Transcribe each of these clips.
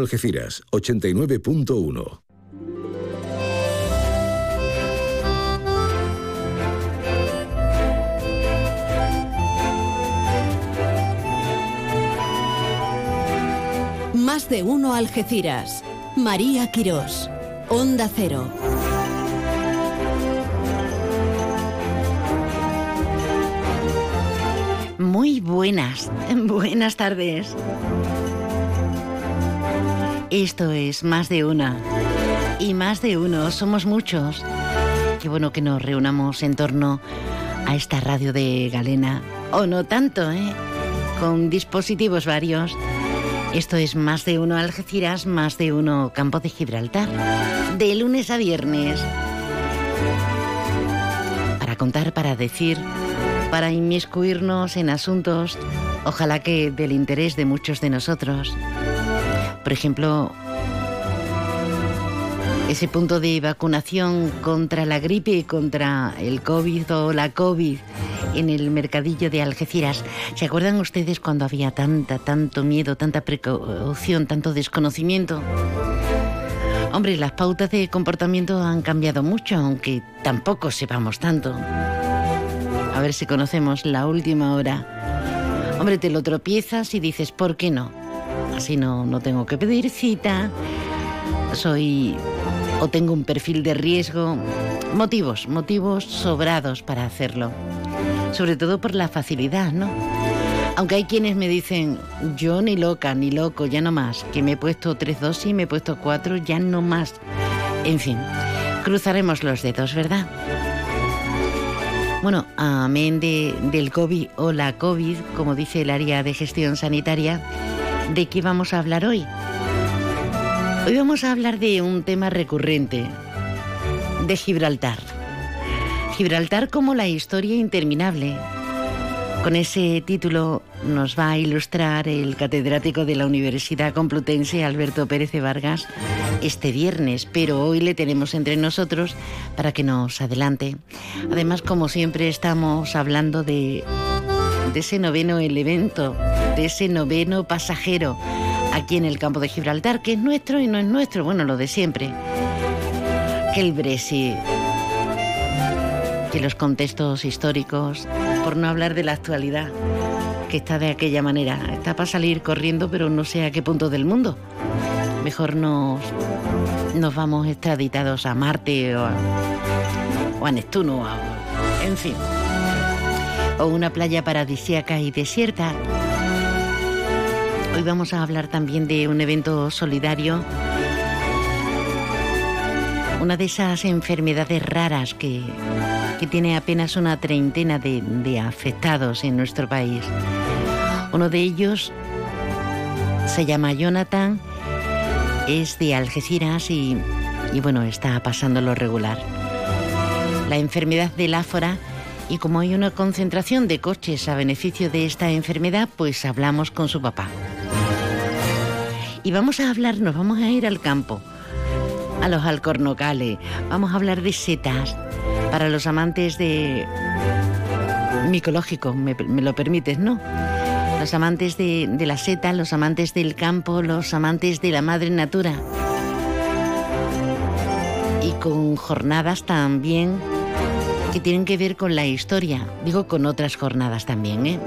Algeciras 89.1. Más de uno Algeciras. María Quirós. Onda Cero. Muy buenas, buenas tardes. Esto es más de una. Y más de uno, somos muchos. Qué bueno que nos reunamos en torno a esta radio de Galena. O no tanto, ¿eh? Con dispositivos varios. Esto es más de uno Algeciras, más de uno Campo de Gibraltar. De lunes a viernes. Para contar, para decir, para inmiscuirnos en asuntos, ojalá que del interés de muchos de nosotros. Por ejemplo, ese punto de vacunación contra la gripe, contra el COVID o la COVID en el mercadillo de Algeciras. ¿Se acuerdan ustedes cuando había tanta, tanto miedo, tanta precaución, tanto desconocimiento? Hombre, las pautas de comportamiento han cambiado mucho, aunque tampoco sepamos tanto. A ver si conocemos la última hora. Hombre, te lo tropiezas y dices, ¿por qué no? Así no, no tengo que pedir cita. Soy o tengo un perfil de riesgo. Motivos, motivos sobrados para hacerlo. Sobre todo por la facilidad, ¿no? Aunque hay quienes me dicen, yo ni loca, ni loco, ya no más, que me he puesto tres dosis, me he puesto cuatro, ya no más. En fin, cruzaremos los dedos, ¿verdad? Bueno, amén de, del COVID o la COVID, como dice el área de gestión sanitaria, ¿de qué vamos a hablar hoy? Hoy vamos a hablar de un tema recurrente, de Gibraltar. Gibraltar como la historia interminable. Con ese título nos va a ilustrar el catedrático de la Universidad Complutense, Alberto Pérez Vargas, este viernes, pero hoy le tenemos entre nosotros para que nos adelante. Además, como siempre, estamos hablando de, de ese noveno evento, de ese noveno pasajero aquí en el campo de Gibraltar, que es nuestro y no es nuestro, bueno, lo de siempre. Que el Brexit, que los contextos históricos, por no hablar de la actualidad, que está de aquella manera. Está para salir corriendo, pero no sé a qué punto del mundo. Mejor nos, nos vamos extraditados a Marte o a, Neptuno, en fin. O una playa paradisíaca y desierta. Hoy vamos a hablar también de un evento solidario una de esas enfermedades raras que, que tiene apenas una treintena de, de, afectados en nuestro país. Uno de ellos se llama Jonathan, es de Algeciras y, y bueno, está pasando lo regular. La enfermedad del áfora y como hay una concentración de coches a beneficio de esta enfermedad, pues hablamos con su papá. Y vamos a hablar, nos vamos a ir al campo a los alcornocales. Vamos a hablar de setas para los amantes de micológico, me, me lo permites, ¿no? Los amantes de, de la seta, los amantes del campo, los amantes de la madre natura. Y con jornadas también que tienen que ver con la historia. Digo con otras jornadas también, ¿eh?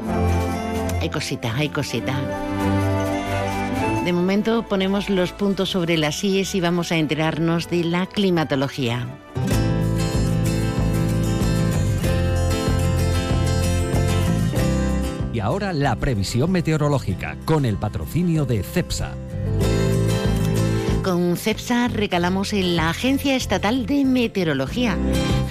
Hay cositas, hay cositas. De momento ponemos los puntos sobre las IES y vamos a enterarnos de la climatología. Y ahora la previsión meteorológica con el patrocinio de CEPSA. Con CEPSA recalamos en la Agencia Estatal de Meteorología.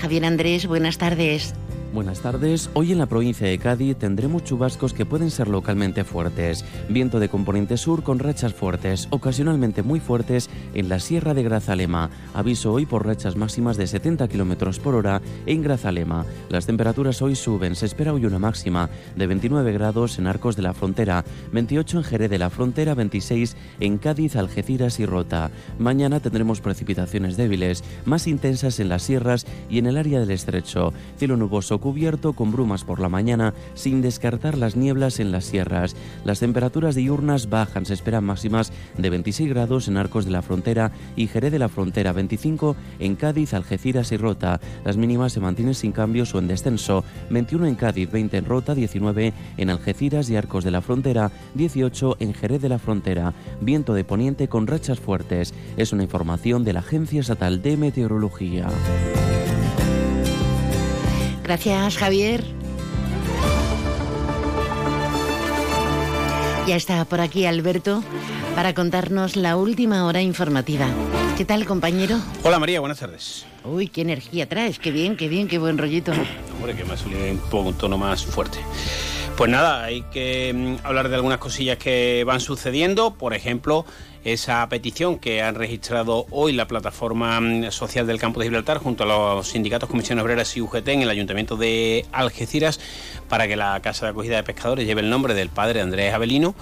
Javier Andrés, buenas tardes. Buenas tardes. Hoy en la provincia de Cádiz tendremos chubascos que pueden ser localmente fuertes. Viento de componente sur con rachas fuertes, ocasionalmente muy fuertes en la Sierra de Grazalema. Aviso hoy por rachas máximas de 70 km por hora en Grazalema. Las temperaturas hoy suben. Se espera hoy una máxima de 29 grados en Arcos de la Frontera, 28 en Jerez de la Frontera, 26 en Cádiz, Algeciras y Rota. Mañana tendremos precipitaciones débiles, más intensas en las sierras y en el área del estrecho. Cielo nuboso cubierto con brumas por la mañana, sin descartar las nieblas en las sierras. Las temperaturas diurnas bajan, se esperan máximas de 26 grados en Arcos de la Frontera y Jerez de la Frontera, 25 en Cádiz, Algeciras y Rota. Las mínimas se mantienen sin cambios o en descenso, 21 en Cádiz, 20 en Rota, 19 en Algeciras y Arcos de la Frontera, 18 en Jerez de la Frontera. Viento de poniente con rachas fuertes. Es una información de la Agencia Estatal de Meteorología. Gracias, Javier. Ya está por aquí Alberto para contarnos la última hora informativa. ¿Qué tal, compañero? Hola María, buenas tardes. Uy, qué energía traes, qué bien, qué bien, qué buen rollito. Hombre, que me ha salido un poco un tono más fuerte. Pues nada, hay que mm, hablar de algunas cosillas que van sucediendo. Por ejemplo, esa petición que han registrado hoy la plataforma mm, social del campo de Gibraltar junto a los sindicatos, comisiones obreras y UGT en el ayuntamiento de Algeciras para que la casa de acogida de pescadores lleve el nombre del padre Andrés Avelino.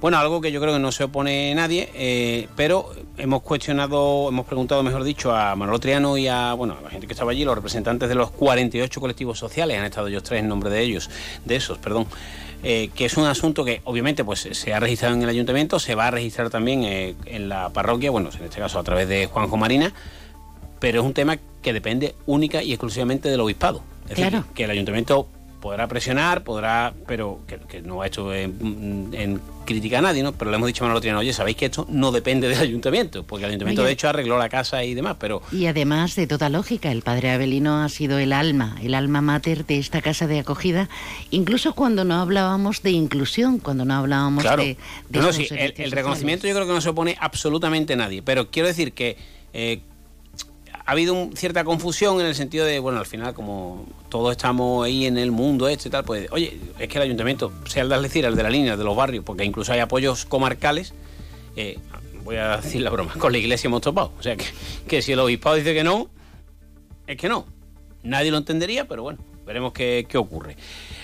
Bueno, algo que yo creo que no se opone nadie, eh, pero hemos cuestionado, hemos preguntado, mejor dicho, a Manolo Triano y a, bueno, a la gente que estaba allí, los representantes de los 48 colectivos sociales, han estado ellos tres en nombre de ellos, de esos, perdón. Eh, que es un asunto que obviamente pues se ha registrado en el ayuntamiento, se va a registrar también eh, en la parroquia, bueno, en este caso a través de Juanjo Marina, pero es un tema que depende única y exclusivamente del obispado. Es decir, que el ayuntamiento podrá presionar, podrá, pero que, no ha hecho en, crítica a nadie, ¿no? Pero le hemos dicho a Manolo Triano, oye, sabéis que esto no depende del ayuntamiento, porque el ayuntamiento de hecho arregló la casa y demás, pero... Y además de toda lógica, el padre Abelino ha sido el alma, el alma mater de esta casa de acogida, incluso cuando no hablábamos de inclusión, cuando no hablábamos de... de no, sí, el, reconocimiento yo creo que no se opone absolutamente nadie, pero quiero decir que... Eh, ha habido cierta confusión en el sentido de, bueno, al final, como todos estamos ahí en el mundo este y tal, pues, oye, es que el ayuntamiento, sea el de Algeciras, el de la línea, el de los barrios, porque incluso hay apoyos comarcales, eh, voy a decir la broma, con la iglesia hemos topado. O sea, que, si el obispado dice que no, es que no. Nadie lo entendería, pero bueno, veremos qué, ocurre.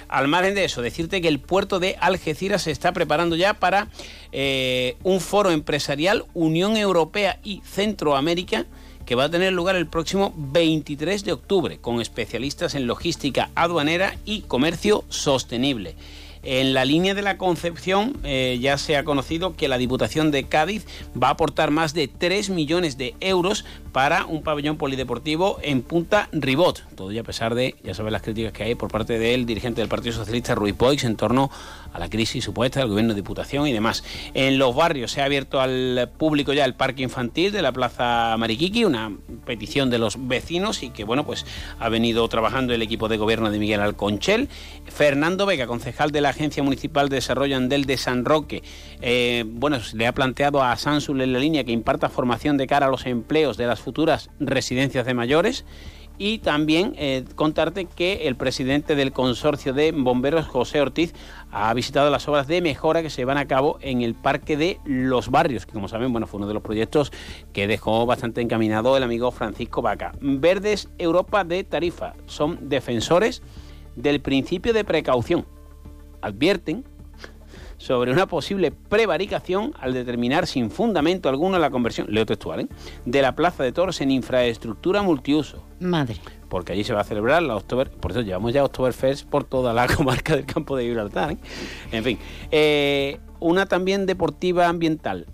Al margen de eso, decirte que el puerto de Algeciras se está preparando ya para eh, un foro empresarial Unión Europea y Centroamérica que va a tener lugar el próximo 23 de octubre con especialistas en logística aduanera y comercio sostenible. En la línea de la Concepción eh, ya se ha conocido que la Diputación de Cádiz va a aportar más de 3 millones de euros para un pabellón polideportivo en Punta Ribot. Todo y a pesar de, ya saben las críticas que hay por parte del dirigente del Partido Socialista, Rui Poix, en torno a la crisis supuesta del gobierno de Diputación y demás. En los barrios se ha abierto al público ya el parque infantil de la Plaza Mariquiqui, una petición de los vecinos y que, bueno, pues ha venido trabajando el equipo de gobierno de Miguel Alconchel. Fernando Vega, concejal de la Agencia Municipal de Desarrollo Andel de San Roque, eh, bueno, le ha planteado a Sansul en la línea que imparta formación de cara a los empleos de las futuras residencias de mayores y también eh, contarte que el presidente del consorcio de bomberos, José Ortiz, ha visitado las obras de mejora que se van a cabo en el Parque de los Barrios, que como saben, bueno, fue uno de los proyectos que dejó bastante encaminado el amigo Francisco Vaca. Verdes Europa de Tarifa son defensores del principio de precaución. Advierten sobre una posible prevaricación al determinar sin fundamento alguno la conversión, leo textual, ¿eh? de la Plaza de Toros en infraestructura multiuso. Madre. Porque allí se va a celebrar la October, por eso llevamos ya Oktoberfest por toda la comarca del campo de Gibraltar. ¿eh? En fin, eh, una también deportiva ambiental.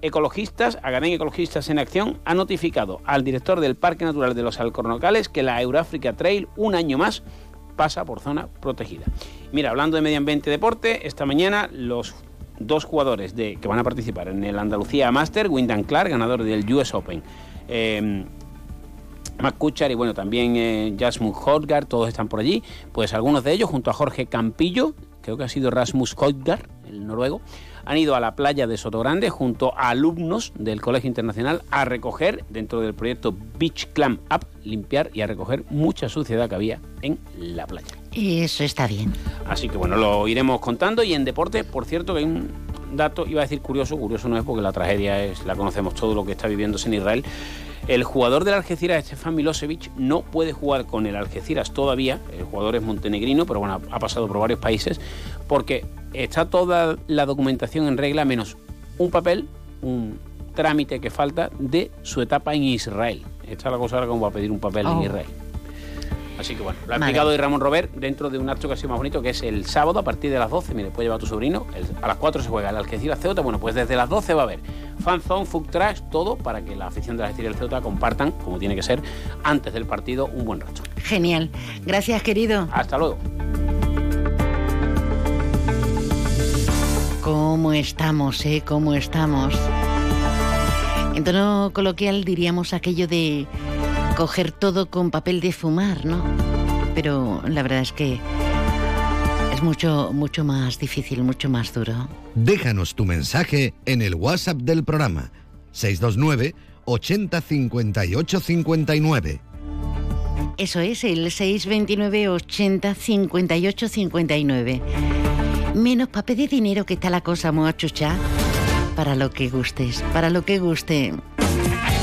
Ecologistas, Agadén Ecologistas en Acción, ha notificado al director del Parque Natural de los Alcornocales que la Euráfrica Trail, un año más, pasa por zona protegida. Mira, hablando de medio ambiente y deporte, esta mañana los dos jugadores que van a participar en el Andalucía Master, Wyndham Clark, ganador del US Open. Eh, Mac y bueno, también eh, Jasmine Hodgard, todos están por allí. Pues algunos de ellos, junto a Jorge Campillo, creo que ha sido Rasmus Hodgard, el noruego, han ido a la playa de Sotogrande junto a alumnos del Colegio Internacional a recoger, dentro del proyecto Beach Clam Up, limpiar y a recoger mucha suciedad que había en la playa. Eso está bien. Así que bueno, lo iremos contando. Y en deporte, por cierto, que hay un dato, iba a decir curioso, curioso no es porque la tragedia es, la conocemos todo lo que está viviéndose en Israel. El jugador del Algeciras, Stefan Milosevic, no puede jugar con el Algeciras todavía. El jugador es montenegrino, pero bueno, ha pasado por varios países, porque está toda la documentación en regla, menos un papel, un trámite que falta de su etapa en Israel. Está la cosa ahora como va a pedir un papel en oh. Israel. Así que bueno, lo ha explicado hoy Ramón Robert dentro de un acto que ha sido más bonito, que es el sábado a partir de las 12. Mire, puede llevar a tu sobrino. a las 4 se juega el Algeciras Ceuta. Bueno, pues desde las 12 va a haber fanzone, food trash, todo para que la afición de Algeciras y Ceuta compartan, como tiene que ser, antes del partido un buen rato. Genial. Gracias, querido. Hasta luego. ¿Cómo estamos, eh? ¿Cómo estamos? En tono coloquial diríamos aquello de coger todo con papel de fumar, ¿no? Pero la verdad es que es mucho, mucho más difícil, mucho más duro. Déjanos tu mensaje en el WhatsApp del programa 629 80 58 59. Eso es, el 629 80 58 59. Menos papel de dinero que está la cosa muy achucha. Para lo que gustes, para lo que guste.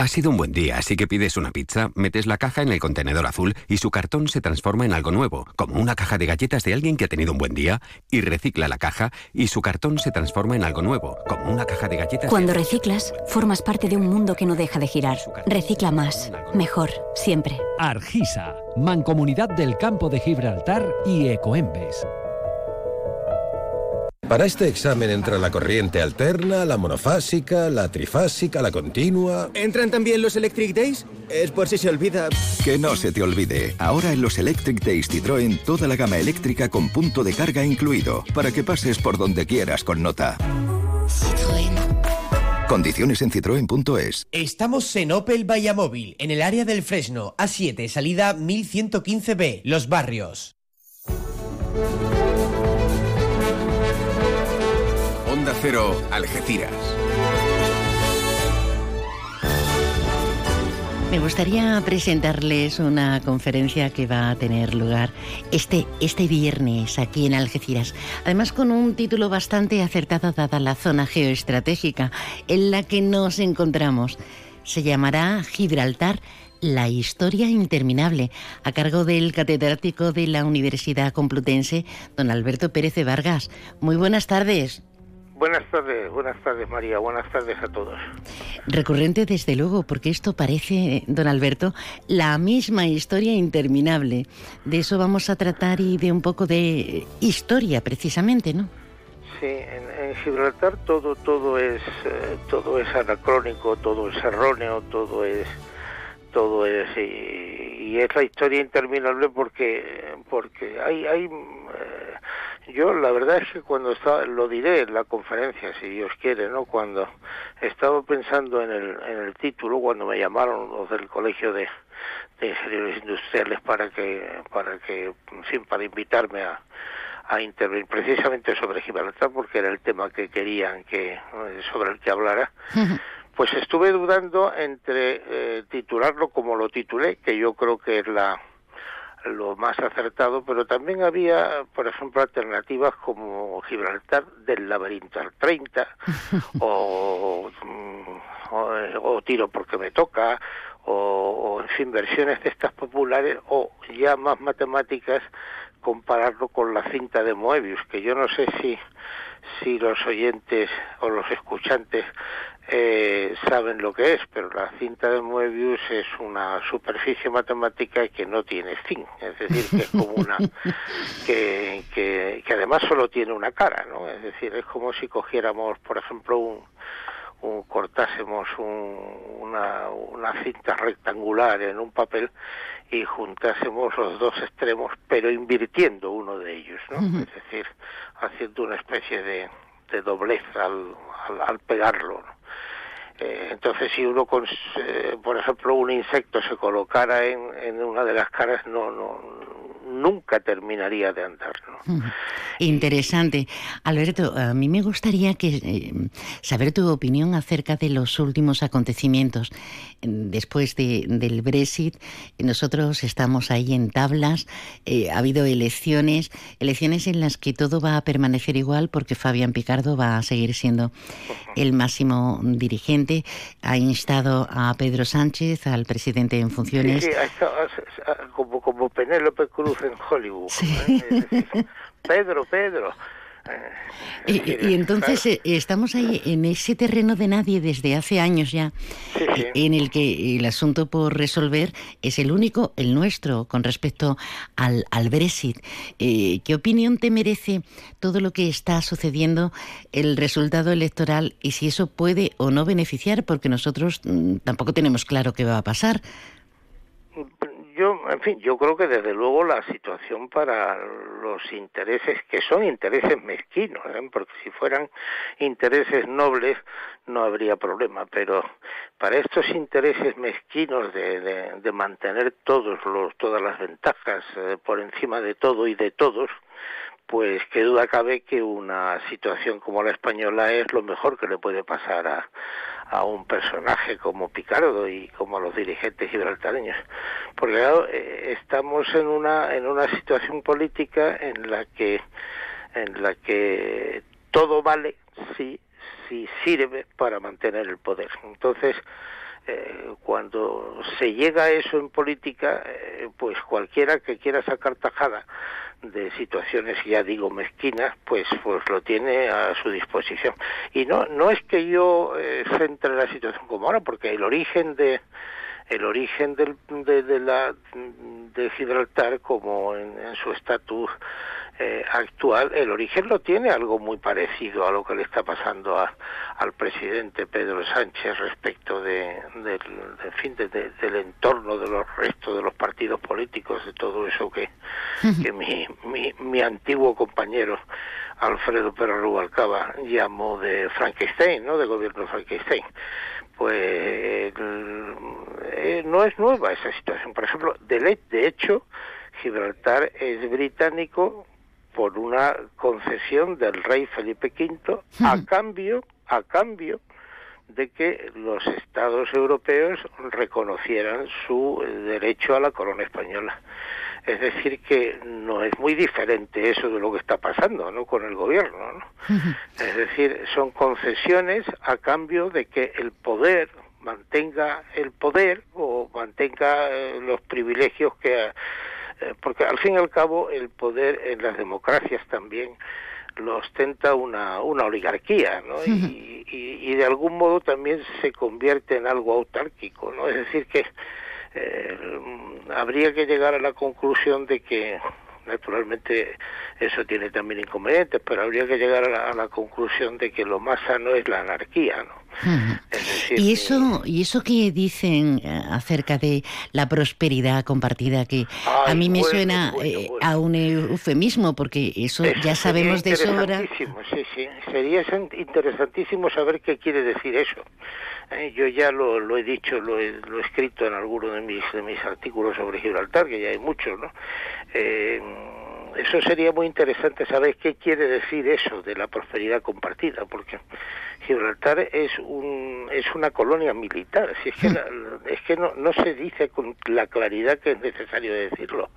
Ha sido un buen día, así que pides una pizza, metes la caja en el contenedor azul y su cartón se transforma en algo nuevo, como una caja de galletas de alguien que ha tenido un buen día, y recicla la caja y su cartón se transforma en algo nuevo, como una caja de galletas. Cuando reciclas, formas parte de un mundo que no deja de girar. Recicla más, mejor, siempre. Argisa, Mancomunidad del Campo de Gibraltar y Ecoembes. Para este examen entra la corriente alterna, la monofásica, la trifásica, la continua. ¿Entran también los Electric Days? Es por si se olvida. Que no se te olvide. Ahora en los Electric Days Citroën toda la gama eléctrica con punto de carga incluido, para que pases por donde quieras con nota. Citroën. Condiciones en citroen.es. Estamos en Opel Vallamóvil, en el área del Fresno, A7, salida 1115B, Los Barrios. Onda Cero, Algeciras. Me gustaría presentarles una conferencia que va a tener lugar este, este viernes aquí en Algeciras. Además con un título bastante acertado dada la zona geoestratégica en la que nos encontramos. Se llamará Gibraltar la historia interminable, a cargo del catedrático de la Universidad Complutense, don Alberto Pérez de Vargas. Muy buenas tardes. Buenas tardes, buenas tardes María, buenas tardes a todos. Recurrente desde luego, porque esto parece, don Alberto, la misma historia interminable. De eso vamos a tratar y de un poco de historia precisamente, ¿no? Sí, en, Gibraltar todo todo es eh, todo es anacrónico, todo es erróneo, todo es todo es y, es la historia interminable porque porque hay hay eh, yo la verdad es que cuando estaba, lo diré en la conferencia, si Dios quiere, ¿no? Cuando estaba pensando en el, en el título, cuando me llamaron los del Colegio de, de Ingenieros Industriales para que, para que, sin para invitarme a, a intervenir precisamente sobre Gibraltar, porque era el tema que querían que, sobre el que hablara, pues estuve dudando entre eh, titularlo como lo titulé, que yo creo que es la lo más acertado, pero también había, por ejemplo, alternativas como Gibraltar del laberinto al 30 o, o, Tiro porque me toca o, en fin, versiones de estas populares o ya más matemáticas compararlo con la cinta de Moebius, que yo no sé si si los oyentes o los escuchantes eh, saben lo que es, pero la cinta de Moebius es una superficie matemática que no tiene fin, es decir, que es como una que, que, que además solo tiene una cara, ¿no? Es decir, es como si cogiéramos, por ejemplo, un, un cortásemos una, una cinta rectangular en un papel y juntásemos los dos extremos, pero invirtiendo uno de ellos, ¿no? Es decir, haciendo una especie de, de doblez al, al, pegarlo. Eh, entonces, si uno, con, eh, por ejemplo, un insecto se colocara en, en una de las caras, no, no, nunca terminaría de andar. Interesante. Alberto, a mí me gustaría que eh, saber tu opinión acerca de los últimos acontecimientos. Después de, del Brexit, nosotros estamos ahí en tablas, eh, ha habido elecciones, elecciones en las que todo va a permanecer igual porque Fabián Picardo va a seguir siendo el máximo dirigente. Ha instado a Pedro Sánchez, al presidente en funciones. Sí, como, como Penélope Cruz en Hollywood. ¿eh? Pedro, Pedro. Y, entonces eh, estamos ahí en ese terreno de nadie desde hace años ya, en el que el asunto por resolver es el único, el nuestro, con respecto al, al Brexit. Eh, ¿Qué opinión te merece todo lo que está sucediendo, el resultado electoral y si eso puede o no beneficiar? Porque nosotros mm, tampoco tenemos claro qué va a pasar yo, en fin, yo creo que desde luego la situación para los intereses, que son intereses mezquinos, ¿eh? porque si fueran intereses nobles no habría problema, pero para estos intereses mezquinos de, de, mantener todos los, todas las ventajas eh, por encima de todo y de todos, pues qué duda cabe que una situación como la española es lo mejor que le puede pasar a, a un personaje como Picardo y como a los dirigentes gibraltareños. Porque claro, eh, estamos en una, en una situación política en la que, en la que todo vale si, si sirve para mantener el poder. Entonces, eh, cuando se llega a eso en política, eh, pues cualquiera que quiera sacar tajada de situaciones ya digo mezquinas pues pues lo tiene a su disposición. Y no no es que yo eh, centre la situación como ahora porque el origen de el origen del, de, la de Gibraltar como en, su estatus eh, actual el origen lo tiene algo muy parecido a lo que le está pasando a, al presidente Pedro Sánchez respecto de, del fin del entorno de los restos de los partidos políticos de todo eso que, que mi, mi, mi antiguo compañero Alfredo Pérez Rubalcaba llamó de Frankenstein, ¿no? De gobierno Frankenstein pues eh, no es nueva esa situación. Por ejemplo, de, de hecho, Gibraltar es británico por una concesión del rey Felipe V a cambio, a cambio de que los estados europeos reconocieran su derecho a la corona española. Es decir, que no es muy diferente eso de lo que está pasando ¿no? con el gobierno. ¿no? Es decir, son concesiones a cambio de que el poder mantenga el poder o mantenga eh, los privilegios que... Eh, porque al fin y al cabo el poder en las democracias también lo ostenta una, una oligarquía, ¿no? y, y, y, de algún modo también se convierte en algo autárquico, ¿no? Es decir, que eh, habría que llegar a la conclusión de que naturalmente eso tiene también inconvenientes, pero habría que llegar a la, conclusión de que lo más sano es la anarquía, ¿no? y eso y eso que dicen eh, acerca de la prosperidad compartida que a mí me suena eh, a un eufemismo porque eso ya sabemos de sobra. Sí, sí, sería interesantísimo saber qué quiere decir eso. Eh, yo ya lo, lo he dicho, lo he, lo he, escrito en alguno de mis, de mis artículos sobre Gibraltar, que ya hay muchos, ¿no? Eh, eso sería muy interesante saber qué quiere decir eso de la prosperidad compartida, porque Gibraltar es un es una colonia militar, si es que es que no, no se dice con la claridad que es necesario decirlo.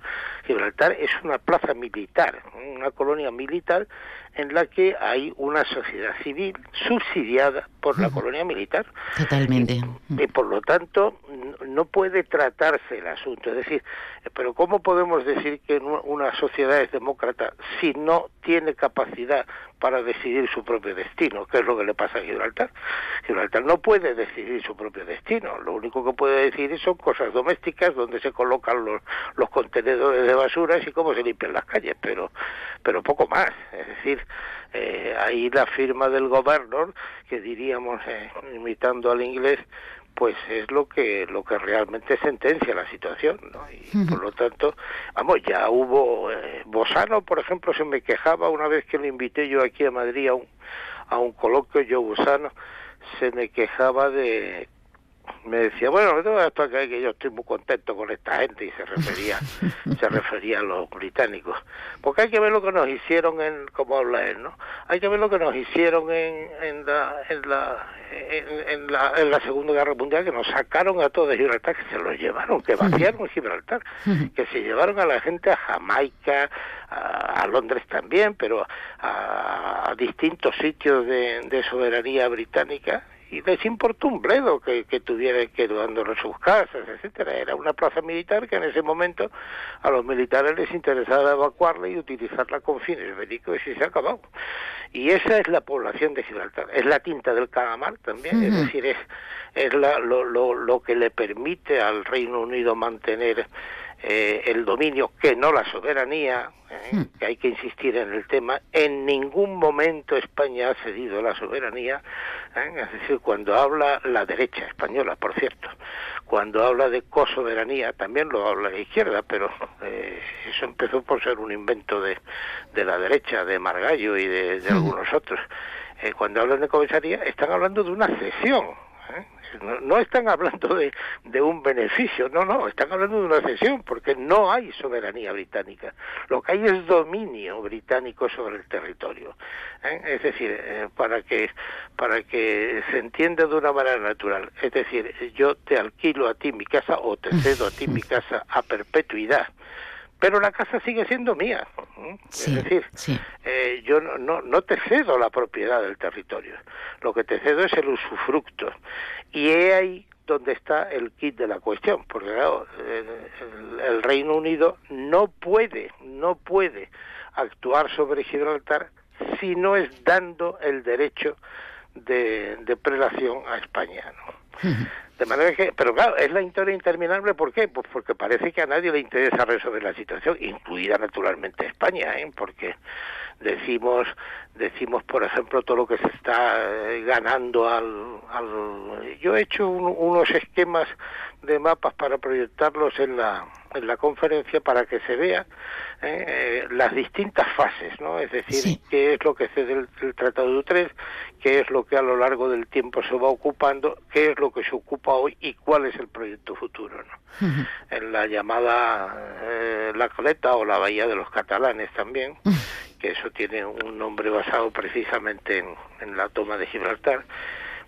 Gibraltar es una plaza militar, una colonia militar en la que hay una sociedad civil subsidiada por la colonia militar. Totalmente. Y, por lo tanto no puede tratarse el asunto. Es decir, pero ¿cómo podemos decir que una sociedad es demócrata si no tiene capacidad para decidir su propio destino, que es lo que le pasa a Gibraltar. Gibraltar no puede decidir su propio destino, lo único que puede decidir son cosas domésticas donde se colocan los, los contenedores de basuras y cómo se limpian las calles, pero, pero poco más. Es decir, eh, ahí la firma del gobernador, que diríamos, eh, imitando al inglés, pues es lo que lo que realmente sentencia la situación ¿no? y por lo tanto vamos ya hubo eh, Bosano por ejemplo se me quejaba una vez que lo invité yo aquí a Madrid a un a un coloquio yo Bosano se me quejaba de me decía, bueno, esto que, que yo estoy muy contento con esta gente y se refería, se refería a los británicos, porque hay que ver lo que nos hicieron en, como habla él, ¿no? Hay que ver lo que nos hicieron en, en la, en la, en, la, en la Segunda Guerra Mundial, que nos sacaron a todos de Gibraltar, que se los llevaron, que vaciaron Gibraltar, que se llevaron a la gente a Jamaica, a, Londres también, pero a, a distintos sitios de, de soberanía británica y les importó un bledo que, que tuviera que en sus casas, etcétera. Era una plaza militar que en ese momento a los militares les interesaba evacuarla y utilizarla con fines bélicos y se ha acabado. Y esa es la población de Gibraltar. Es la tinta del calamar también, es decir, es, es la, lo, lo, lo que le permite al Reino Unido mantener eh, el dominio, que no la soberanía, eh, hmm. que hay que insistir en el tema, en ningún momento España ha cedido la soberanía, eh, es decir, cuando habla la derecha española, por cierto, cuando habla de cosoberanía, también lo habla la izquierda, pero eso empezó por ser un invento de, de la derecha, de Margallo y de, de hmm. algunos otros. cuando hablan de comisaría, están hablando de una cesión, no, están hablando de, de, un beneficio, no, no, están hablando de una cesión, porque no hay soberanía británica. Lo que hay es dominio británico sobre el territorio. ¿eh? Es decir, eh, para, que, para que se entienda de una manera natural. Es decir, yo te alquilo a ti mi casa o te cedo a ti mi casa a perpetuidad pero la casa sigue siendo mía. es decir, eh, yo no, no, te cedo la propiedad del territorio, lo que te cedo es el usufructo. Y he ahí donde está el kit de la cuestión, porque claro, el, Reino Unido no puede, no puede actuar sobre Gibraltar si no es dando el derecho de, de prelación a España. ¿no? De manera que, pero claro, es la historia interminable, ¿por qué? Pues porque parece que a nadie le interesa resolver la situación, incluida naturalmente España, ¿eh? porque decimos, decimos por ejemplo todo lo que se está eh, ganando al, al... Yo he hecho unos esquemas de mapas para proyectarlos en la, en la conferencia para que se vea eh, las distintas fases, ¿no? Es decir, qué es lo que cede el, Tratado de Utrecht, qué es lo que a lo largo del tiempo se va ocupando, qué es lo que se ocupa hoy y cuál es el proyecto futuro, ¿no? En la llamada eh, La Coleta o la Bahía de los Catalanes también, que eso tiene un nombre basado precisamente en, en la toma de Gibraltar,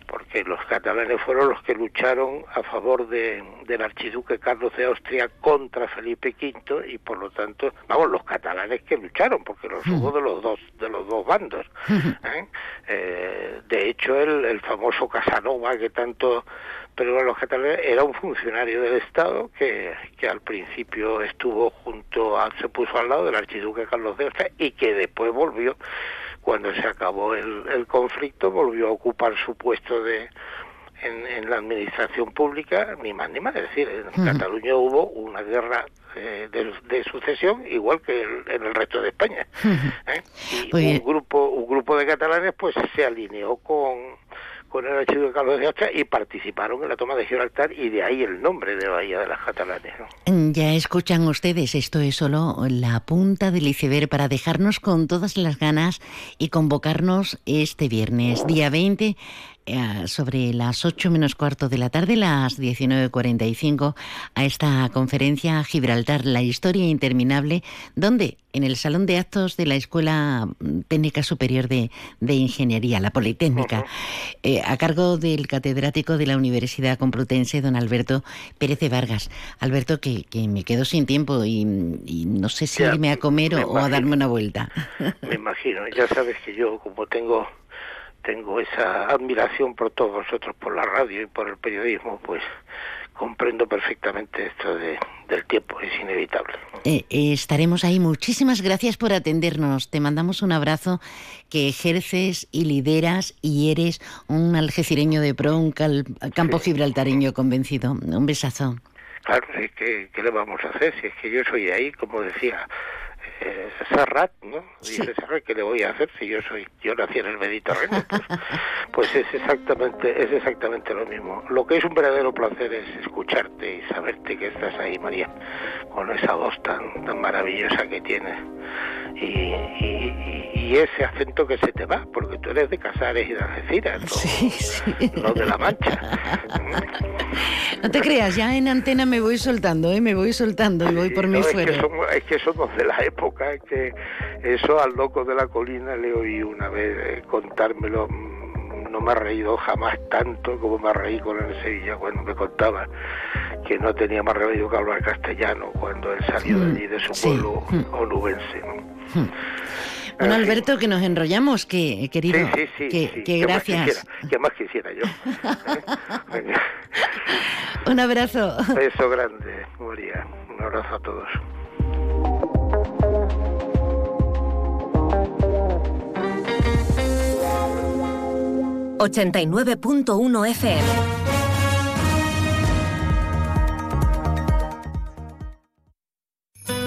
porque los catalanes fueron los que lucharon a favor de, del archiduque Carlos de Austria contra Felipe V y por lo tanto, vamos, los catalanes que lucharon, porque los hubo de los dos de los dos bandos. ¿eh? Eh, de hecho, el, el famoso Casanova que tanto pero los catalanes era un funcionario del Estado que, que al principio estuvo junto a, se puso al lado del archiduque Carlos de Austria y que después volvió cuando se acabó el, conflicto volvió a ocupar su puesto de en, la administración pública ni más ni más. Es decir en Cataluña hubo una guerra eh, de, sucesión igual que en el resto de España ¿eh? y un grupo un grupo de catalanes pues se alineó con con el archivo de Carlos de Hacha y participaron en la toma de Gibraltar y de ahí el nombre de Bahía de las Catalanes. Ya escuchan ustedes, esto es solo la punta del iceberg para dejarnos con todas las ganas y convocarnos este viernes, día 20, eh, sobre las 8 menos cuarto de la tarde, las 19.45, a esta conferencia Gibraltar, la historia interminable, donde en el Salón de Actos de la Escuela Técnica Superior de, Ingeniería, la Politécnica, eh, a cargo del catedrático de la Universidad Complutense, don Alberto Pérez de Vargas. Alberto, que, me quedo sin tiempo y, no sé si irme a comer o a darme una vuelta. Me imagino, ya sabes que yo como tengo tengo esa admiración por todos vosotros, por la radio y por el periodismo, pues comprendo perfectamente esto de, del tiempo, es inevitable. Eh, eh, estaremos ahí. Muchísimas gracias por atendernos. Te mandamos un abrazo que ejerces y lideras y eres un algecireño de pro, un campo gibraltareño convencido. Un besazo. Claro, ¿qué, ¿qué le vamos a hacer? Si es que yo soy ahí, como decía eh, Serrat, ¿no? Dice Serrat, ¿qué le voy a hacer si yo soy, yo nací en el Mediterráneo? Pues, pues, es exactamente, es exactamente lo mismo. Lo que es un verdadero placer es escucharte y saberte que estás ahí, María, con esa voz tan, tan maravillosa que tienes y, y, ese acento que se te va, porque tú eres de Casares y de Algeciras, no, de La Mancha. no te creas, ya en antena me voy soltando, ¿eh? me voy soltando y voy por mi fuera. Es que, somos, es que somos de la época, es que eso al loco de la colina le oí una vez eh, contármelo no me ha reído jamás tanto como me ha reído con el Sevilla cuando me contaba que no tenía más remedio que hablar castellano cuando él salió de mm, allí de su pueblo mm. onubense. Bueno, Alberto, que nos enrollamos, que querido, que, gracias. ¿Qué más quisiera yo? Un abrazo. Beso grande, María. Un abrazo a todos. 89.1 FM.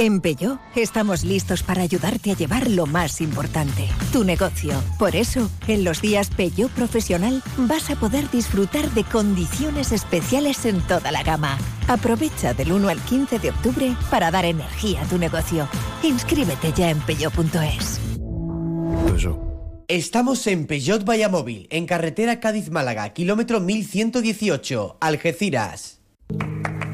En Peugeot estamos listos para ayudarte a llevar lo más importante, tu negocio. Por eso, en los días Peugeot Profesional vas a poder disfrutar de condiciones especiales en toda la gama. Aprovecha del 1 al 15 de octubre para dar energía a tu negocio. Inscríbete ya en peugeot.es. Estamos en Peugeot Vallamóvil, en carretera Cádiz-Málaga, kilómetro 1118, Algeciras.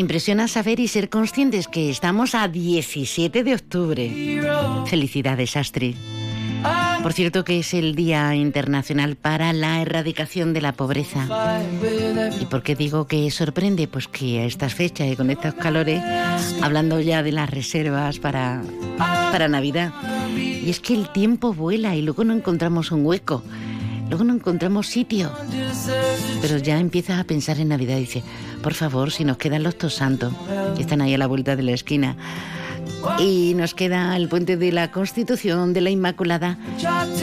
Impresiona saber y ser conscientes que estamos a 17 de octubre. Felicidades, Astrid. Por cierto que es el Día Internacional para la Erradicación de la Pobreza. ¿Y por qué digo que sorprende? Pues que a estas fechas y con estos calores, hablando ya de las reservas para, para Navidad, y es que el tiempo vuela y luego no encontramos un hueco. Luego no encontramos sitio. Pero ya empiezas a pensar en Navidad y dices, por favor, si nos quedan los tosantos, que están ahí a la vuelta de la esquina. Y nos queda el puente de la Constitución, de la Inmaculada,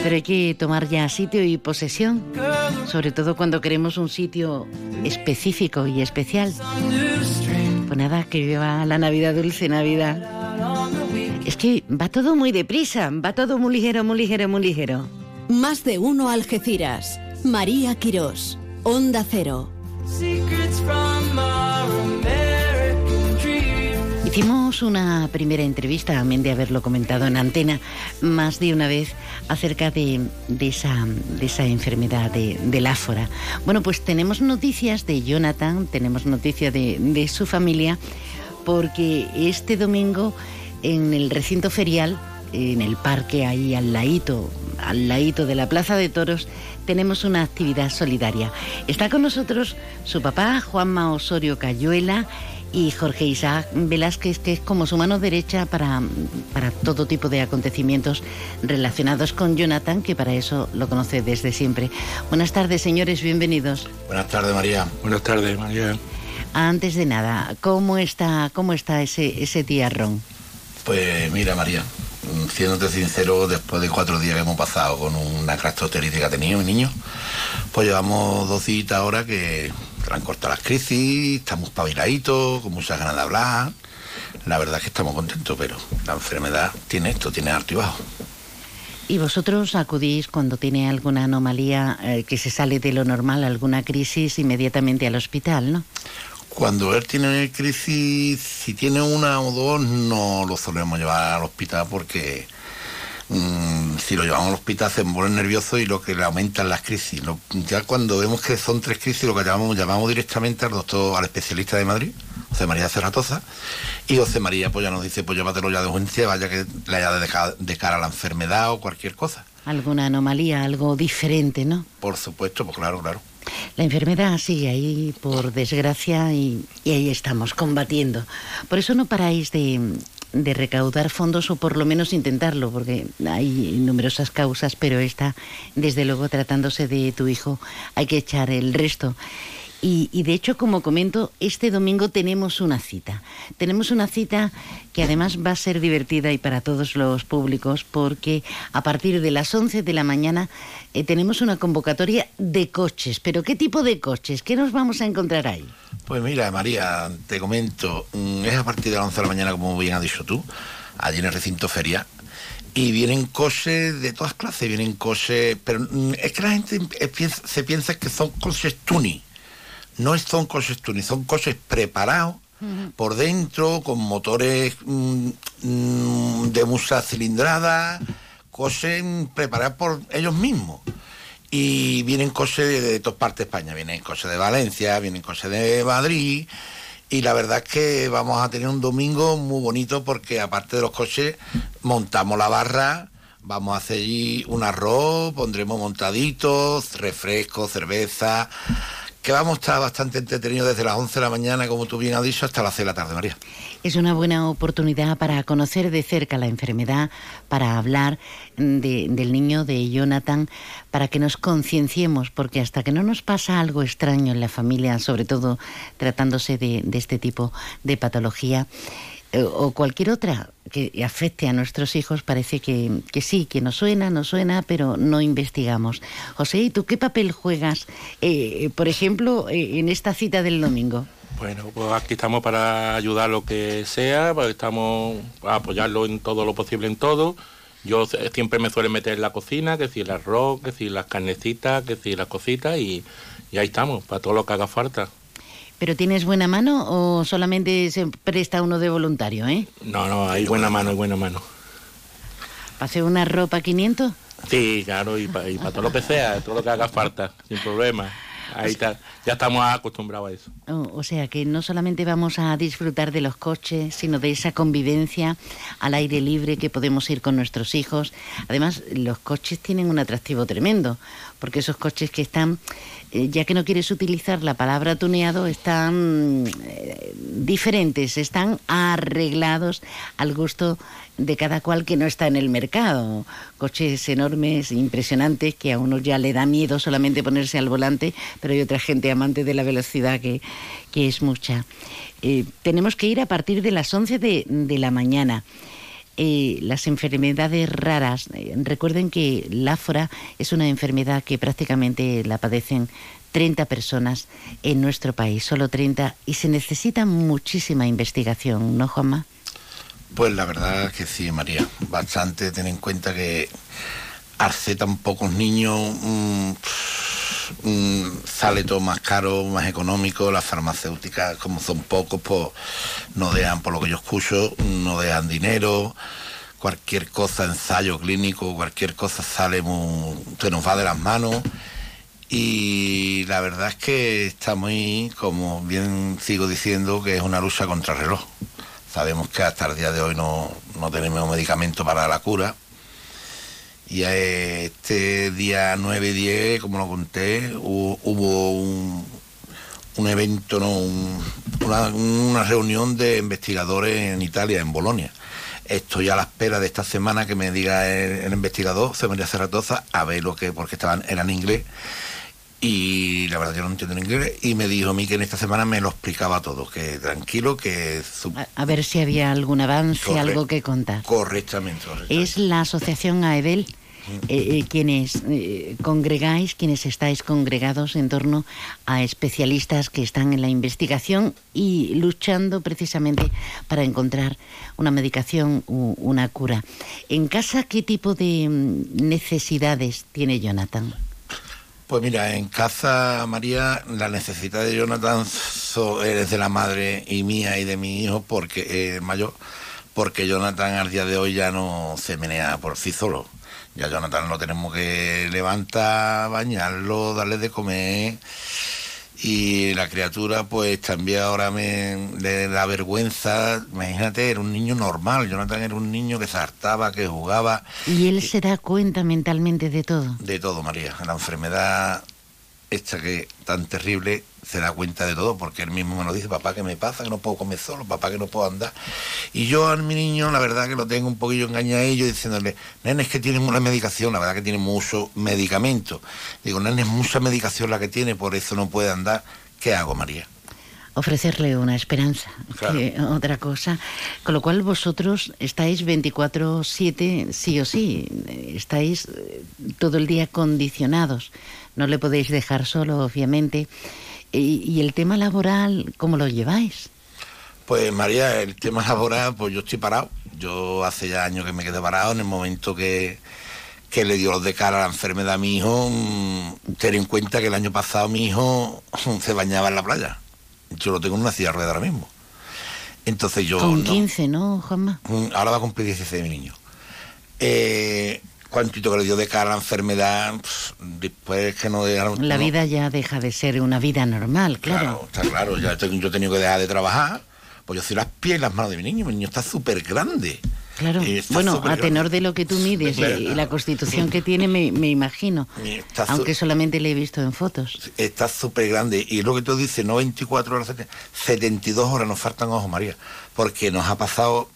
pero hay que tomar ya sitio y posesión, sobre todo cuando queremos un sitio específico y especial. Pues nada, que viva la Navidad dulce, Navidad. Es que va todo muy deprisa, va todo muy ligero, muy ligero, muy ligero. Más de uno Algeciras. María Quirós. Onda Cero. Hicimos una primera entrevista, también de haberlo comentado en antena, más de una vez acerca de, esa, de esa, enfermedad de, del áfora. Bueno, pues tenemos noticias de Jonathan, tenemos noticias de, de su familia, porque este domingo en el recinto ferial, en el parque ahí al ladito, al ladito de la Plaza de Toros, tenemos una actividad solidaria. Está con nosotros su papá, Juanma Osorio Cayuela, y Jorge Isaac Velázquez, que es como su mano derecha para, para todo tipo de acontecimientos relacionados con Jonathan, que para eso lo conoce desde siempre. Buenas tardes, señores, bienvenidos. Buenas tardes, María. Buenas tardes, María. Antes de nada, ¿cómo está, cómo está ese, ese tiarrón? Pues mira, María, siéndote sincero, después de cuatro días que hemos pasado con una crastroteritis que ha tenido mi niño, pues llevamos dos citas ahora que le han cortado las crisis, estamos paviladitos, con muchas ganas de hablar. La verdad es que estamos contentos, pero la enfermedad tiene esto, tiene alto y bajo. ¿Y vosotros acudís cuando tiene alguna anomalía eh, que se sale de lo normal, alguna crisis, inmediatamente al hospital, no? Cuando él tiene crisis, si tiene una o dos, no lo solemos llevar al hospital porque mm, si lo llevamos al hospital se pone nervioso y lo que le aumentan las crisis. Lo- ya cuando vemos que son tres crisis, lo que llamamos, llamamos directamente al doctor, al especialista de Madrid, José María Cerratoza, y José María pues ya nos dice, pues llévatelo ya de urgencia, vaya que le haya de ca- de cara a la enfermedad o cualquier cosa. Alguna anomalía, algo diferente, ¿no? Por supuesto, pues claro, claro. La enfermedad sigue ahí, por desgracia, y, y ahí estamos, combatiendo. Por eso no paráis de, de recaudar fondos o por lo menos intentarlo, porque hay numerosas causas, pero esta, desde luego, tratándose de tu hijo, hay que echar el resto. Y, y de hecho, como comento, este domingo tenemos una cita. Tenemos una cita que además va a ser divertida y para todos los públicos porque a partir de las 11 de la mañana eh, tenemos una convocatoria de coches. ¿Pero qué tipo de coches? ¿Qué nos vamos a encontrar ahí? Pues mira, María, te comento, mm, es a partir de las 11 de la mañana, como bien has dicho tú, allí en el recinto feria, y vienen coches de todas clases, vienen coches, pero mm, es que la gente se piensa que son coches tuning, no son coches tuning, son coches preparados por dentro, con motores mm, mm, de mucha cilindrada, coches preparados por ellos mismos. Y vienen coches de, de todas partes de España, vienen coches de Valencia, vienen coches de Madrid. Y la verdad es que vamos a tener un domingo muy bonito porque aparte de los coches, montamos la barra, vamos a hacer allí un arroz, pondremos montaditos, refrescos, cerveza, que vamos a estar bastante entretenidos desde las 11 de la mañana, como tú bien has dicho, hasta las 6 de la tarde, María. Es una buena oportunidad para conocer de cerca la enfermedad, para hablar de- del niño de Jonathan, para que nos concienciemos, porque hasta que no nos pasa algo extraño en la familia, sobre todo tratándose de, este tipo de patología, eh, o cualquier otra que afecte a nuestros hijos, parece que, que sí, que nos suena, nos suena, pero no investigamos. José, ¿y tú qué papel juegas, eh, por ejemplo, eh, en esta cita del domingo? Bueno, pues aquí estamos para ayudar lo que sea, pues estamos a apoyarlo en todo lo posible en todo. Yo siempre me suelen meter en la cocina, que si el arroz, que si las carnecitas, que si las cositas y, y ahí estamos, para todo lo que haga falta. ¿Pero tienes buena mano o solamente se presta uno de voluntario, eh? No, no, hay buena mano, hay buena mano. ¿Para hacer una ropa 500? Sí, claro, y para todo lo que sea, todo lo que haga falta, sin problema. Ahí está, ya estamos acostumbrados a eso. O, o sea que no solamente vamos a disfrutar de los coches, sino de esa convivencia al aire libre que podemos ir con nuestros hijos. Además, los coches tienen un atractivo tremendo, porque esos coches que están, eh, ya que no quieres utilizar la palabra tuneado, están eh, diferentes, están arreglados al gusto de cada cual que no está en el mercado. Coches enormes, impresionantes, que a uno ya le da miedo solamente ponerse al volante, pero hay otra gente amante de la velocidad que, que es mucha. Eh, tenemos que ir a partir de las 11 de, de la mañana. Eh, las enfermedades raras, eh, recuerden que la áfora es una enfermedad que prácticamente la padecen 30 personas en nuestro país, solo 30, y se necesita muchísima investigación, ¿no, Juanma? Pues la verdad que sí, María. Bastante ten en cuenta que tan pocos niños sale todo más caro, más económico. Las farmacéuticas, como son pocos, pues no dejan, por lo que yo escucho, no dejan dinero. Cualquier cosa, ensayo clínico, cualquier cosa sale muy, se nos va de las manos. Y la verdad es que está muy, como bien sigo diciendo, que es una lucha contra el reloj. Sabemos que hasta el día de hoy no, no tenemos medicamento para la cura. Y eh, este día 9 y 10, como lo conté, hu- hubo un, un evento, no, un- una, una reunión de investigadores en Italia, en Bolonia. Estoy a la espera de esta semana que me diga el, el investigador, José María Cerratoza, a ver lo que, porque estaban, eran en inglés. Y la verdad yo no entiendo en inglés. Y me dijo a mí que en esta semana me lo explicaba todo, que tranquilo, que su- A, a ver si había algún avance, algo que contar. correctamente. correctamente. Es la asociación AEDEL eh, eh, quienes eh, congregáis, quienes estáis congregados en torno a especialistas que están en la investigación y luchando precisamente para encontrar una medicación u una cura. En casa, ¿qué tipo de mm, necesidades tiene Jonathan? Pues mira, en casa, María, la necesidad de Jonathan es de la madre y mía y de mi hijo, porque es mayor, porque Jonathan al día de hoy ya no se menea por sí solo. Ya Jonathan lo tenemos que levantar, bañarlo, darle de comer. Y la criatura, pues también ahora me le da vergüenza. Imagínate, era un niño normal. Jonathan era un niño que saltaba, que jugaba, Y él se da cuenta mentalmente de todo. de todo, María. La enfermedad esta que tan terrible se da cuenta de todo porque él mismo me lo dice, papá, ¿qué me pasa? Que no puedo comer solo, papá, que no puedo andar. Y yo a mi niño, la verdad que lo tengo un poquillo engañadillo diciéndole, nene, es que tiene una medicación, la verdad que tiene mucho medicamento. Digo, nene, es mucha medicación la que tiene, por eso no puede andar. ¿Qué hago, María? ofrecerle una esperanza, Claro. que otra cosa. Con lo cual vosotros estáis 24/7 sí o sí, estáis eh, todo el día condicionados, no le podéis dejar solo, obviamente. Y, y el tema laboral, ¿cómo lo lleváis? Pues María, el tema laboral, pues yo estoy parado. Yo hace ya años que me quedé parado en el momento que, que le dio los de cara a la enfermedad a mi hijo. mm, Ten en cuenta que el año pasado mi hijo se bañaba en la playa. Yo lo tengo en una silla de ruedas ahora mismo. Entonces yo... Con no- 15, ¿no, Juanma? Mm, Ahora va a cumplir 16 mi niño. Eh, cuantito que le dio de cara a la enfermedad, pf, después que no dejaron... La no- vida ya deja de ser una vida normal, claro. Está claro, ya tengo- yo he tenido que dejar de trabajar, pues yo soy las pies y las manos de mi niño, mi niño está súper grande. Claro. Eh, Bueno, a tenor de lo que tú mides y, Claro. y la constitución que tiene, me, me imagino. Está Aunque solamente le he visto en fotos. Está súper grande. Y lo que tú dices, no 24 horas, 72 horas nos faltan ojos, María. Porque nos ha pasado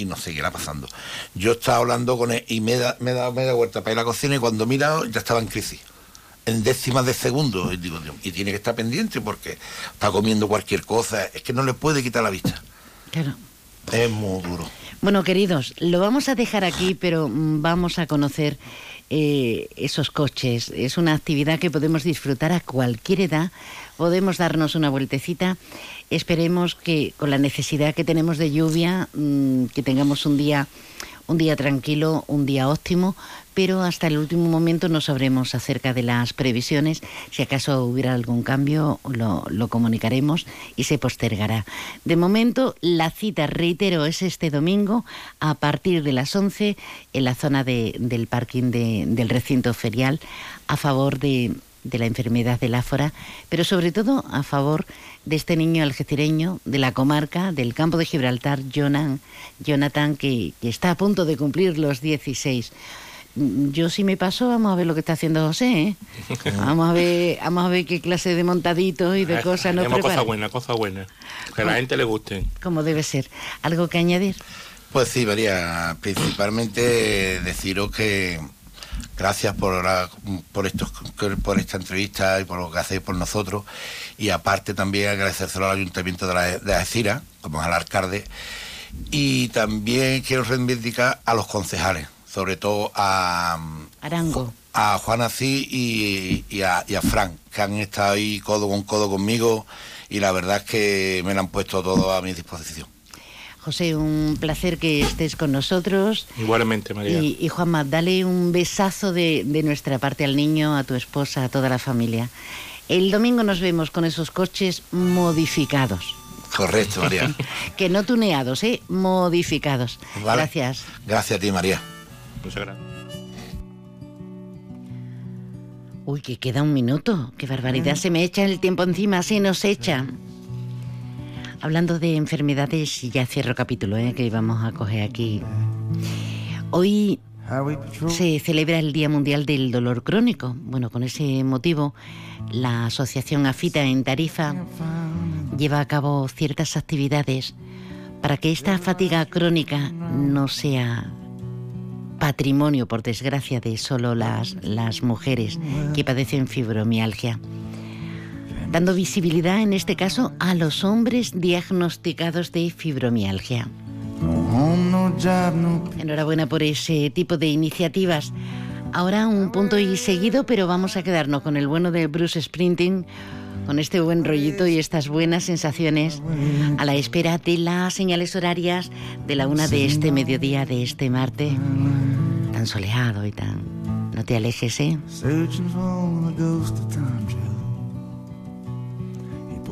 y nos seguirá pasando. Yo estaba hablando con él y me he, da- me dado media vuelta para ir a la cocina y cuando he mirado ya estaba en crisis. En décimas de segundo. Y, digo, Dios, y tiene que estar pendiente porque está comiendo cualquier cosa. Es que no le puede quitar la vista. Claro. Es muy duro. Bueno, queridos, lo vamos a dejar aquí, pero mm, vamos a conocer eh, esos coches. Es una actividad que podemos disfrutar a cualquier edad. Podemos darnos una vueltecita. Esperemos que con la necesidad que tenemos de lluvia, mm, que tengamos un día, un día tranquilo, un día óptimo, pero hasta el último momento no sabremos acerca de las previsiones. Si acaso hubiera algún cambio, lo, comunicaremos y se postergará. De momento, la cita, reitero, es este domingo a partir de las 11 en la zona de- del parking de- del recinto ferial a favor de, de la enfermedad del áfora, pero sobre todo a favor de este niño algecireño de la comarca del campo de Gibraltar, Jonan- Jonathan, que, que está a punto de cumplir los 16. Mm, Yo si me paso, vamos a ver lo que está haciendo José, ¿eh? Vamos a ver, vamos a ver qué clase de montaditos y de Eh, cosas nos prepara. cosas buenas, cosas buenas. Que a la gente le gusten. Como debe ser. ¿Algo que añadir? Pues sí, María, principalmente deciros que gracias por, la- por, estos, por esta entrevista y por lo que hacéis por nosotros. Y aparte también agradecérselo al Ayuntamiento de, la, de Algeciras, como al alcalde. Y también quiero reivindicar a los concejales, sobre todo a, Arango. a Juan Así y, y a, y a Frank, que han estado ahí codo con codo conmigo y la verdad es que me lo han puesto todo a mi disposición. José, un placer que estés con nosotros. Igualmente, María. Y, y Juanma, dale un besazo de, de nuestra parte al niño, a tu esposa, a toda la familia. El domingo nos vemos con esos coches modificados. Correcto, María. Que no tuneados, ¿eh? Modificados. Vale. Gracias. Gracias a ti, María. Muchas gracias. Uy, que queda un minuto. Qué barbaridad. Se me echa el tiempo encima, se nos echa. Hablando de enfermedades, y ya cierro capítulo, ¿eh? que vamos a coger aquí. Hoy se celebra el Día Mundial del Dolor Crónico. Bueno, con ese motivo, la Asociación AFITA en Tarifa lleva a cabo ciertas actividades para que esta fatiga crónica no sea patrimonio, por desgracia, de solo las, las mujeres que padecen fibromialgia dando visibilidad en este caso a los hombres diagnosticados de fibromialgia. Enhorabuena por ese tipo de iniciativas. Ahora un punto y seguido, pero vamos a quedarnos con el bueno de Bruce Sprinting, con este buen rollito y estas buenas sensaciones a la espera de las señales horarias de la una de este mediodía de este martes, tan soleado y tan... No te alejes, ¿eh?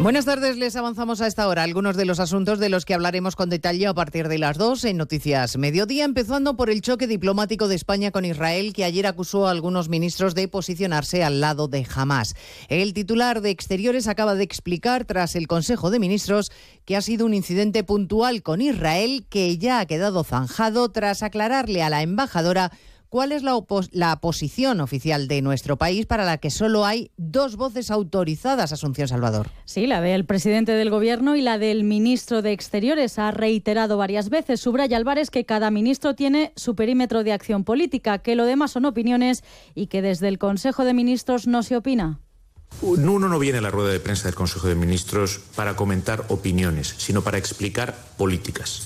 Buenas tardes, les avanzamos a esta hora algunos de los asuntos de los que hablaremos con detalle a partir de las dos en Noticias Mediodía, empezando por el choque diplomático de España con Israel, que ayer acusó a algunos ministros de posicionarse al lado de Hamas. El titular de Exteriores acaba de explicar, tras el Consejo de Ministros, que ha sido un incidente puntual con Israel que ya ha quedado zanjado tras aclararle a la embajadora ¿Cuál es la, la, posición oficial de nuestro país para la que solo hay dos voces autorizadas, Asunción Salvador? Sí, la del presidente del Gobierno y la del ministro de Exteriores. Ha reiterado varias veces, subraya Álvarez, que cada ministro tiene su perímetro de acción política, que lo demás son opiniones y que desde el Consejo de Ministros no se opina. Uno no viene a la rueda de prensa del Consejo de Ministros para comentar opiniones, sino para explicar políticas.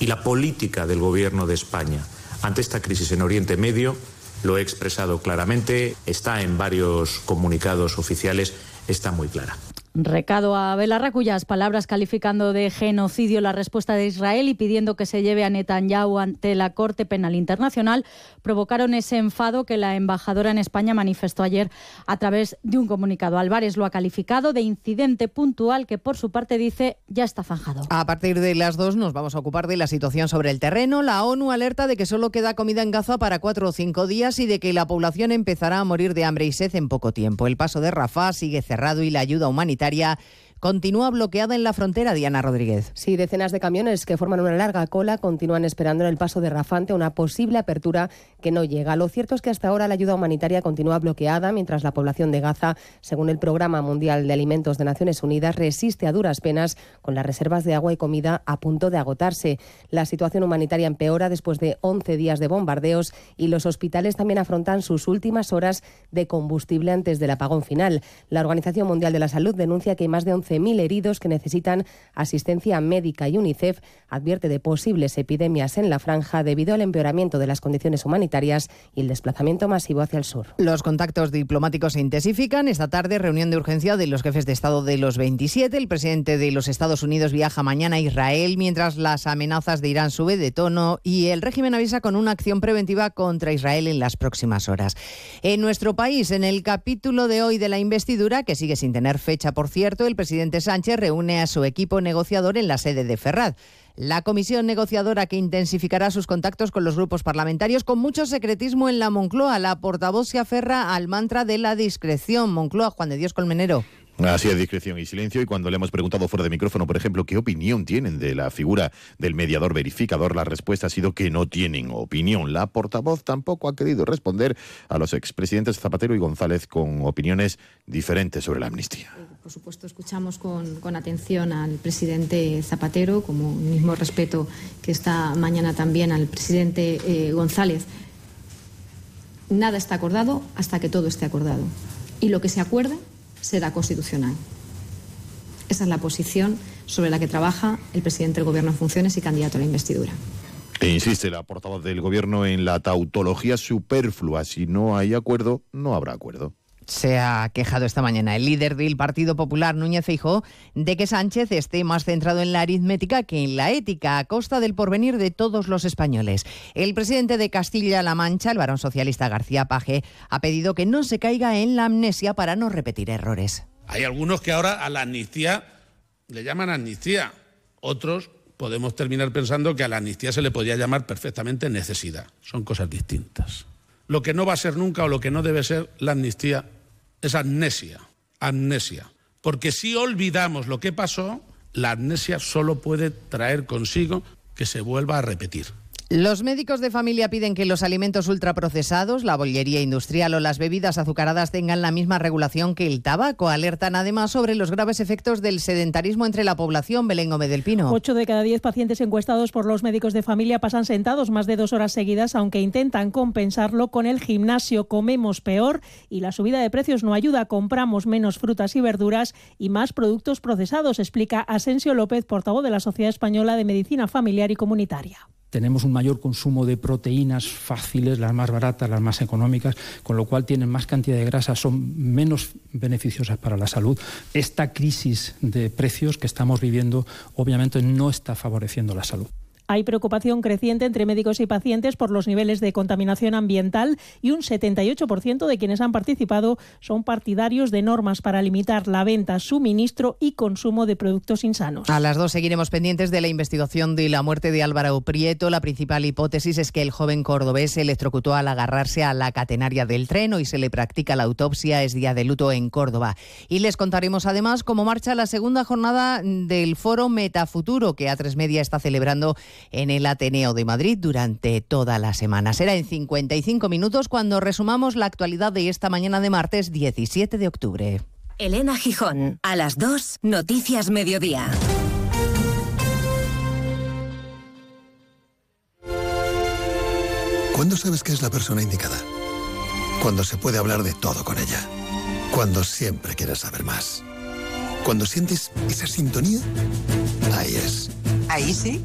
Y la política del Gobierno de España ante esta crisis en Oriente Medio, lo he expresado claramente, está en varios comunicados oficiales, está muy clara. Recado a Belarra, cuyas palabras calificando de genocidio la respuesta de Israel y pidiendo que se lleve a Netanyahu ante la Corte Penal Internacional, provocaron ese enfado que la embajadora en España manifestó ayer a través de un comunicado. Álvarez lo ha calificado de incidente puntual que, por su parte, dice ya está zanjado. A partir de las dos nos vamos a ocupar de la situación sobre el terreno. La ONU alerta de que solo queda comida en Gaza para cuatro o cinco días y de que la población empezará a morir de hambre y sed en poco tiempo. El paso de Rafah sigue cerrado y la ayuda humanitaria sanitaria continúa bloqueada en la frontera, Diana Rodríguez. Sí, decenas de camiones que forman una larga cola continúan esperando en el paso de Rafante una posible apertura que no llega. Lo cierto es que hasta ahora la ayuda humanitaria continúa bloqueada mientras la población de Gaza, según el Programa Mundial de Alimentos de Naciones Unidas, resiste a duras penas con las reservas de agua y comida a punto de agotarse. La situación humanitaria empeora después de 11 días de bombardeos y los hospitales también afrontan sus últimas horas de combustible antes del apagón final. La Organización Mundial de la Salud denuncia que más de 11 mil heridos que necesitan asistencia médica y UNICEF advierte de posibles epidemias en la franja debido al empeoramiento de las condiciones humanitarias y el desplazamiento masivo hacia el sur. Los contactos diplomáticos se intensifican. Esta tarde, reunión de urgencia de los jefes de Estado de los 27. El presidente de los Estados Unidos viaja mañana a Israel, mientras las amenazas de Irán suben de tono y el régimen avisa con una acción preventiva contra Israel en las próximas horas. En nuestro país, en el capítulo de hoy de la investidura, que sigue sin tener fecha, por cierto, el presidente presidente Sánchez reúne a su equipo negociador en la sede de Ferraz. La comisión negociadora que intensificará sus contactos con los grupos parlamentarios con mucho secretismo en la Moncloa. La portavoz se aferra al mantra de la discreción. Moncloa, Juan de Dios Colmenero. Así es, discreción y silencio. Y cuando le hemos preguntado fuera de micrófono, por ejemplo, qué opinión tienen de la figura del mediador verificador, la respuesta ha sido que no tienen opinión. La portavoz tampoco ha querido responder a los expresidentes Zapatero y González con opiniones diferentes sobre la amnistía. Por supuesto, escuchamos con, atención al presidente Zapatero, como mismo respeto que esta mañana también al presidente eh, González. Nada está acordado hasta que todo esté acordado. Y lo que se acuerde será constitucional. Esa es la posición sobre la que trabaja el presidente del Gobierno en funciones y candidato a la investidura. E insiste la portavoz del Gobierno en la tautología superflua. Si no hay acuerdo, no habrá acuerdo se ha quejado esta mañana el líder del Partido Popular, Núñez Feijóo, de que Sánchez esté más centrado en la aritmética que en la ética, a costa del porvenir de todos los españoles. El presidente de Castilla-La Mancha, el varón socialista García Paje, ha pedido que no se caiga en la amnesia para no repetir errores. Hay algunos que ahora a la amnistía le llaman amnistía, otros podemos terminar pensando que a la amnistía se le podría llamar perfectamente necesidad. Son cosas distintas. Lo que no va a ser nunca o lo que no debe ser la amnistía es amnesia, amnesia. Porque si olvidamos lo que pasó, la amnesia solo puede traer consigo que se vuelva a repetir. Los médicos de familia piden que los alimentos ultraprocesados, la bollería industrial o las bebidas azucaradas tengan la misma regulación que el tabaco. Alertan además sobre los graves efectos del sedentarismo entre la población. Belén Gómez del Pino. Ocho de cada diez pacientes encuestados por los médicos de familia pasan sentados más de dos horas seguidas, aunque intentan compensarlo con el gimnasio. Comemos peor y la subida de precios no ayuda. Compramos menos frutas y verduras y más productos procesados, explica Asensio López, portavoz de la Sociedad Española de Medicina Familiar y Comunitaria tenemos un mayor consumo de proteínas fáciles, las más baratas, las más económicas, con lo cual tienen más cantidad de grasa, son menos beneficiosas para la salud. Esta crisis de precios que estamos viviendo obviamente no está favoreciendo la salud. Hay preocupación creciente entre médicos y pacientes por los niveles de contaminación ambiental y un 78% de quienes han participado son partidarios de normas para limitar la venta, suministro y consumo de productos insanos. A las dos seguiremos pendientes de la investigación de la muerte de Álvaro Prieto. La principal hipótesis es que el joven cordobés se electrocutó al agarrarse a la catenaria del tren. y se le practica la autopsia. Es día de luto en Córdoba. Y les contaremos además cómo marcha la segunda jornada del foro Metafuturo que A3 Media está celebrando en el Ateneo de Madrid durante toda la semana. Será en 55 minutos cuando resumamos la actualidad de esta mañana de martes 17 de octubre. Elena Gijón, a las 2, Noticias Mediodía. ¿Cuándo sabes que es la persona indicada? Cuando se puede hablar de todo con ella. Cuando siempre quieres saber más. Cuando sientes esa sintonía, ahí es. Ahí sí.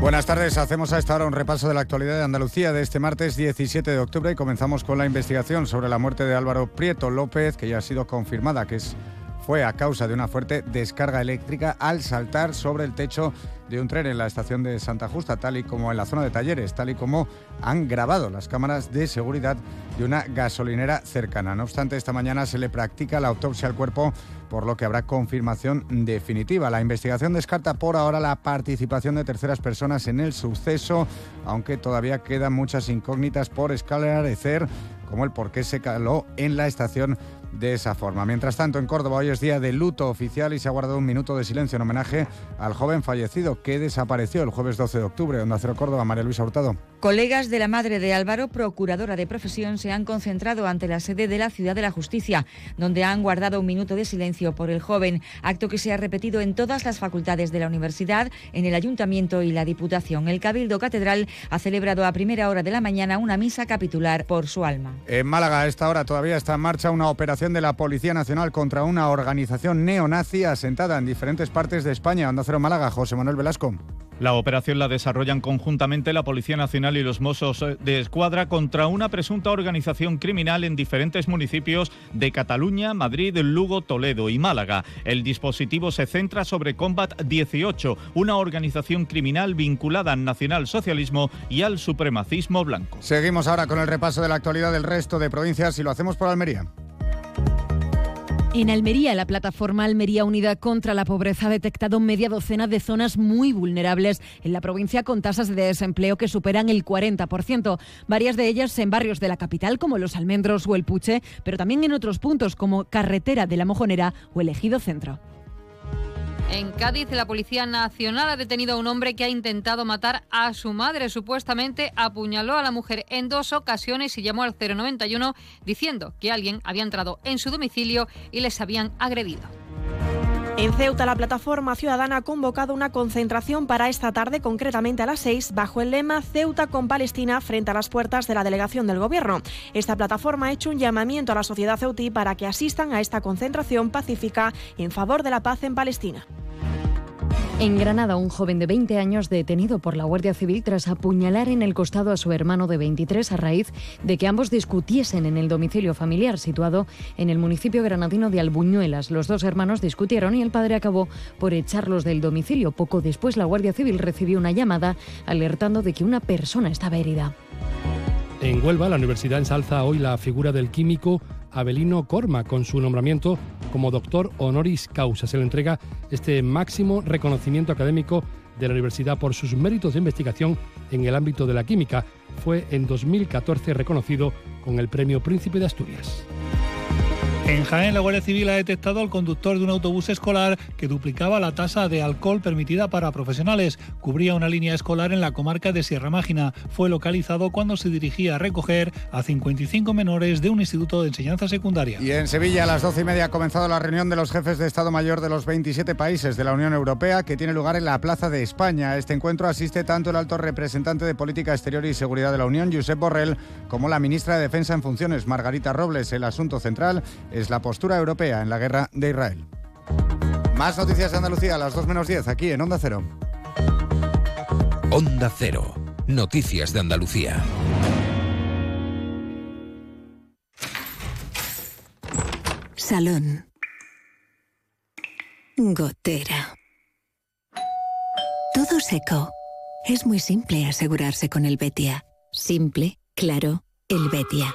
Buenas tardes, hacemos a esta hora un repaso de la actualidad de Andalucía de este martes 17 de octubre y comenzamos con la investigación sobre la muerte de Álvaro Prieto López, que ya ha sido confirmada que es, fue a causa de una fuerte descarga eléctrica al saltar sobre el techo de un tren en la estación de Santa Justa, tal y como en la zona de talleres, tal y como han grabado las cámaras de seguridad de una gasolinera cercana. No obstante, esta mañana se le practica la autopsia al cuerpo, por lo que habrá confirmación definitiva. La investigación descarta por ahora la participación de terceras personas en el suceso, aunque todavía quedan muchas incógnitas por esclarecer, como el por qué se caló en la estación de esa forma. Mientras tanto, en Córdoba hoy es día de luto oficial y se ha guardado un minuto de silencio en homenaje al joven fallecido que desapareció el jueves 12 de octubre. Onda Cero Córdoba, María Luisa Hurtado. Colegas de la madre de Álvaro, procuradora de profesión, se han concentrado ante la sede de la Ciudad de la Justicia, donde han guardado un minuto de silencio por el joven, acto que se ha repetido en todas las facultades de la universidad, en el ayuntamiento y la Diputación. El Cabildo Catedral ha celebrado a primera hora de la mañana una misa capitular por su alma. En Málaga, a esta hora todavía está en marcha una operación de la Policía Nacional contra una organización neonazi asentada en diferentes partes de España. Onda Cero Málaga, José Manuel Velasco. La operación la desarrollan conjuntamente la Policía Nacional y los Mossos de Escuadra contra una presunta organización criminal en diferentes municipios de Cataluña, Madrid, Lugo, Toledo y Málaga. El dispositivo se centra sobre Combat 18, una organización criminal vinculada al nacionalsocialismo y al supremacismo blanco. Seguimos ahora con el repaso de la actualidad del resto de provincias y lo hacemos por Almería. En Almería, la plataforma Almería Unida contra la Pobreza ha detectado media docena de zonas muy vulnerables en la provincia con tasas de desempleo que superan el 40%. Varias de ellas en barrios de la capital como Los Almendros o El Puche, pero también en otros puntos como Carretera de la Mojonera o el Ejido Centro. En Cádiz, la Policía Nacional ha detenido a un hombre que ha intentado matar a su madre. Supuestamente apuñaló a la mujer en dos ocasiones y llamó al 091 diciendo que alguien había entrado en su domicilio y les habían agredido. En Ceuta, la plataforma ciudadana ha convocado una concentración para esta tarde, concretamente a las 6, bajo el lema Ceuta con Palestina frente a las puertas de la delegación del Gobierno. Esta plataforma ha hecho un llamamiento a la sociedad ceutí para que asistan a esta concentración pacífica en favor de la paz en Palestina. En Granada, un joven de 20 años detenido por la Guardia Civil tras apuñalar en el costado a su hermano de 23 a raíz de que ambos discutiesen en el domicilio familiar situado en el municipio granadino de Albuñuelas. Los dos hermanos discutieron y el padre acabó por echarlos del domicilio. Poco después, la Guardia Civil recibió una llamada alertando de que una persona estaba herida. En Huelva, la universidad ensalza hoy la figura del químico Abelino Corma con su nombramiento como doctor honoris causa. Se le entrega este máximo reconocimiento académico de la universidad por sus méritos de investigación en el ámbito de la química. Fue en 2014 reconocido con el Premio Príncipe de Asturias. En Jaén, la Guardia Civil ha detectado al conductor de un autobús escolar que duplicaba la tasa de alcohol permitida para profesionales. Cubría una línea escolar en la comarca de Sierra Mágina. Fue localizado cuando se dirigía a recoger a 55 menores de un instituto de enseñanza secundaria. Y en Sevilla, a las doce y media, ha comenzado la reunión de los jefes de Estado Mayor de los 27 países de la Unión Europea, que tiene lugar en la Plaza de España. A este encuentro asiste tanto el alto representante de Política Exterior y Seguridad de la Unión, Josep Borrell, como la ministra de Defensa en funciones, Margarita Robles. El asunto central es la postura europea en la guerra de Israel. Más noticias de Andalucía a las 2 menos 10 aquí en Onda Cero. Onda Cero. Noticias de Andalucía. Salón. Gotera. Todo seco. Es muy simple asegurarse con el Betia. Simple, claro, el Betia.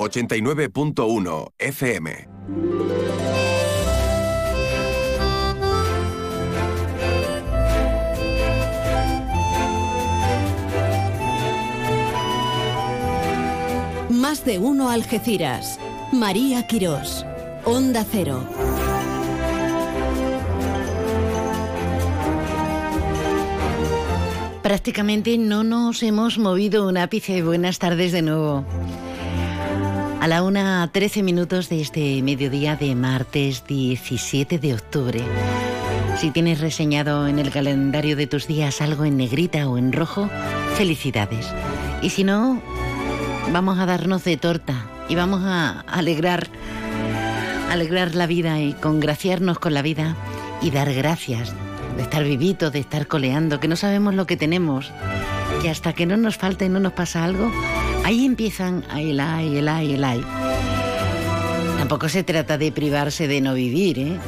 89.1 FM. Más de uno Algeciras. María Quirós. Onda Cero. Prácticamente no nos hemos movido un ápice. Buenas tardes de nuevo. A la una 13 minutos de este mediodía de martes 17 de octubre. Si tienes reseñado en el calendario de tus días algo en negrita o en rojo, felicidades. Y si no, vamos a darnos de torta y vamos a alegrar, alegrar la vida y congraciarnos con la vida y dar gracias de estar vivitos, de estar coleando, que no sabemos lo que tenemos, que hasta que no nos falte y no nos pasa algo, Ahí empiezan el ay, el ay, el ay. Tampoco se trata de privarse de no vivir, ¿eh?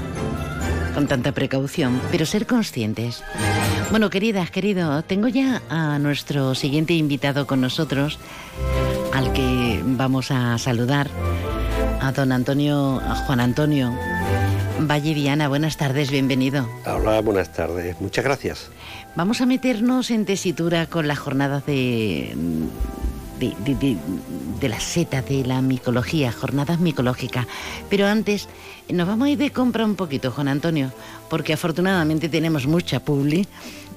Con tanta precaución, pero ser conscientes. Bueno, queridas, querido, tengo ya a nuestro siguiente invitado con nosotros, al que vamos a saludar, a don Antonio, a Juan Antonio Valle Viana. Buenas tardes, bienvenido. Hola, buenas tardes, muchas gracias. Vamos a meternos en tesitura con las jornadas de de, de, de, de la seta, de la micología, jornadas micológicas. Pero antes nos vamos a ir de compra un poquito, Juan Antonio, porque afortunadamente tenemos mucha publi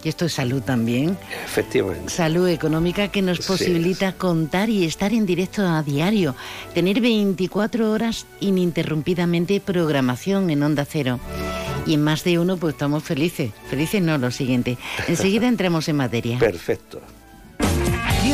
y esto es salud también. Efectivamente. Salud económica que nos Sí. posibilita contar y estar en directo a diario, tener 24 horas ininterrumpidamente programación en Onda Cero. Y en más de uno, pues estamos felices. Felices no, lo siguiente. Enseguida entramos en materia. Perfecto.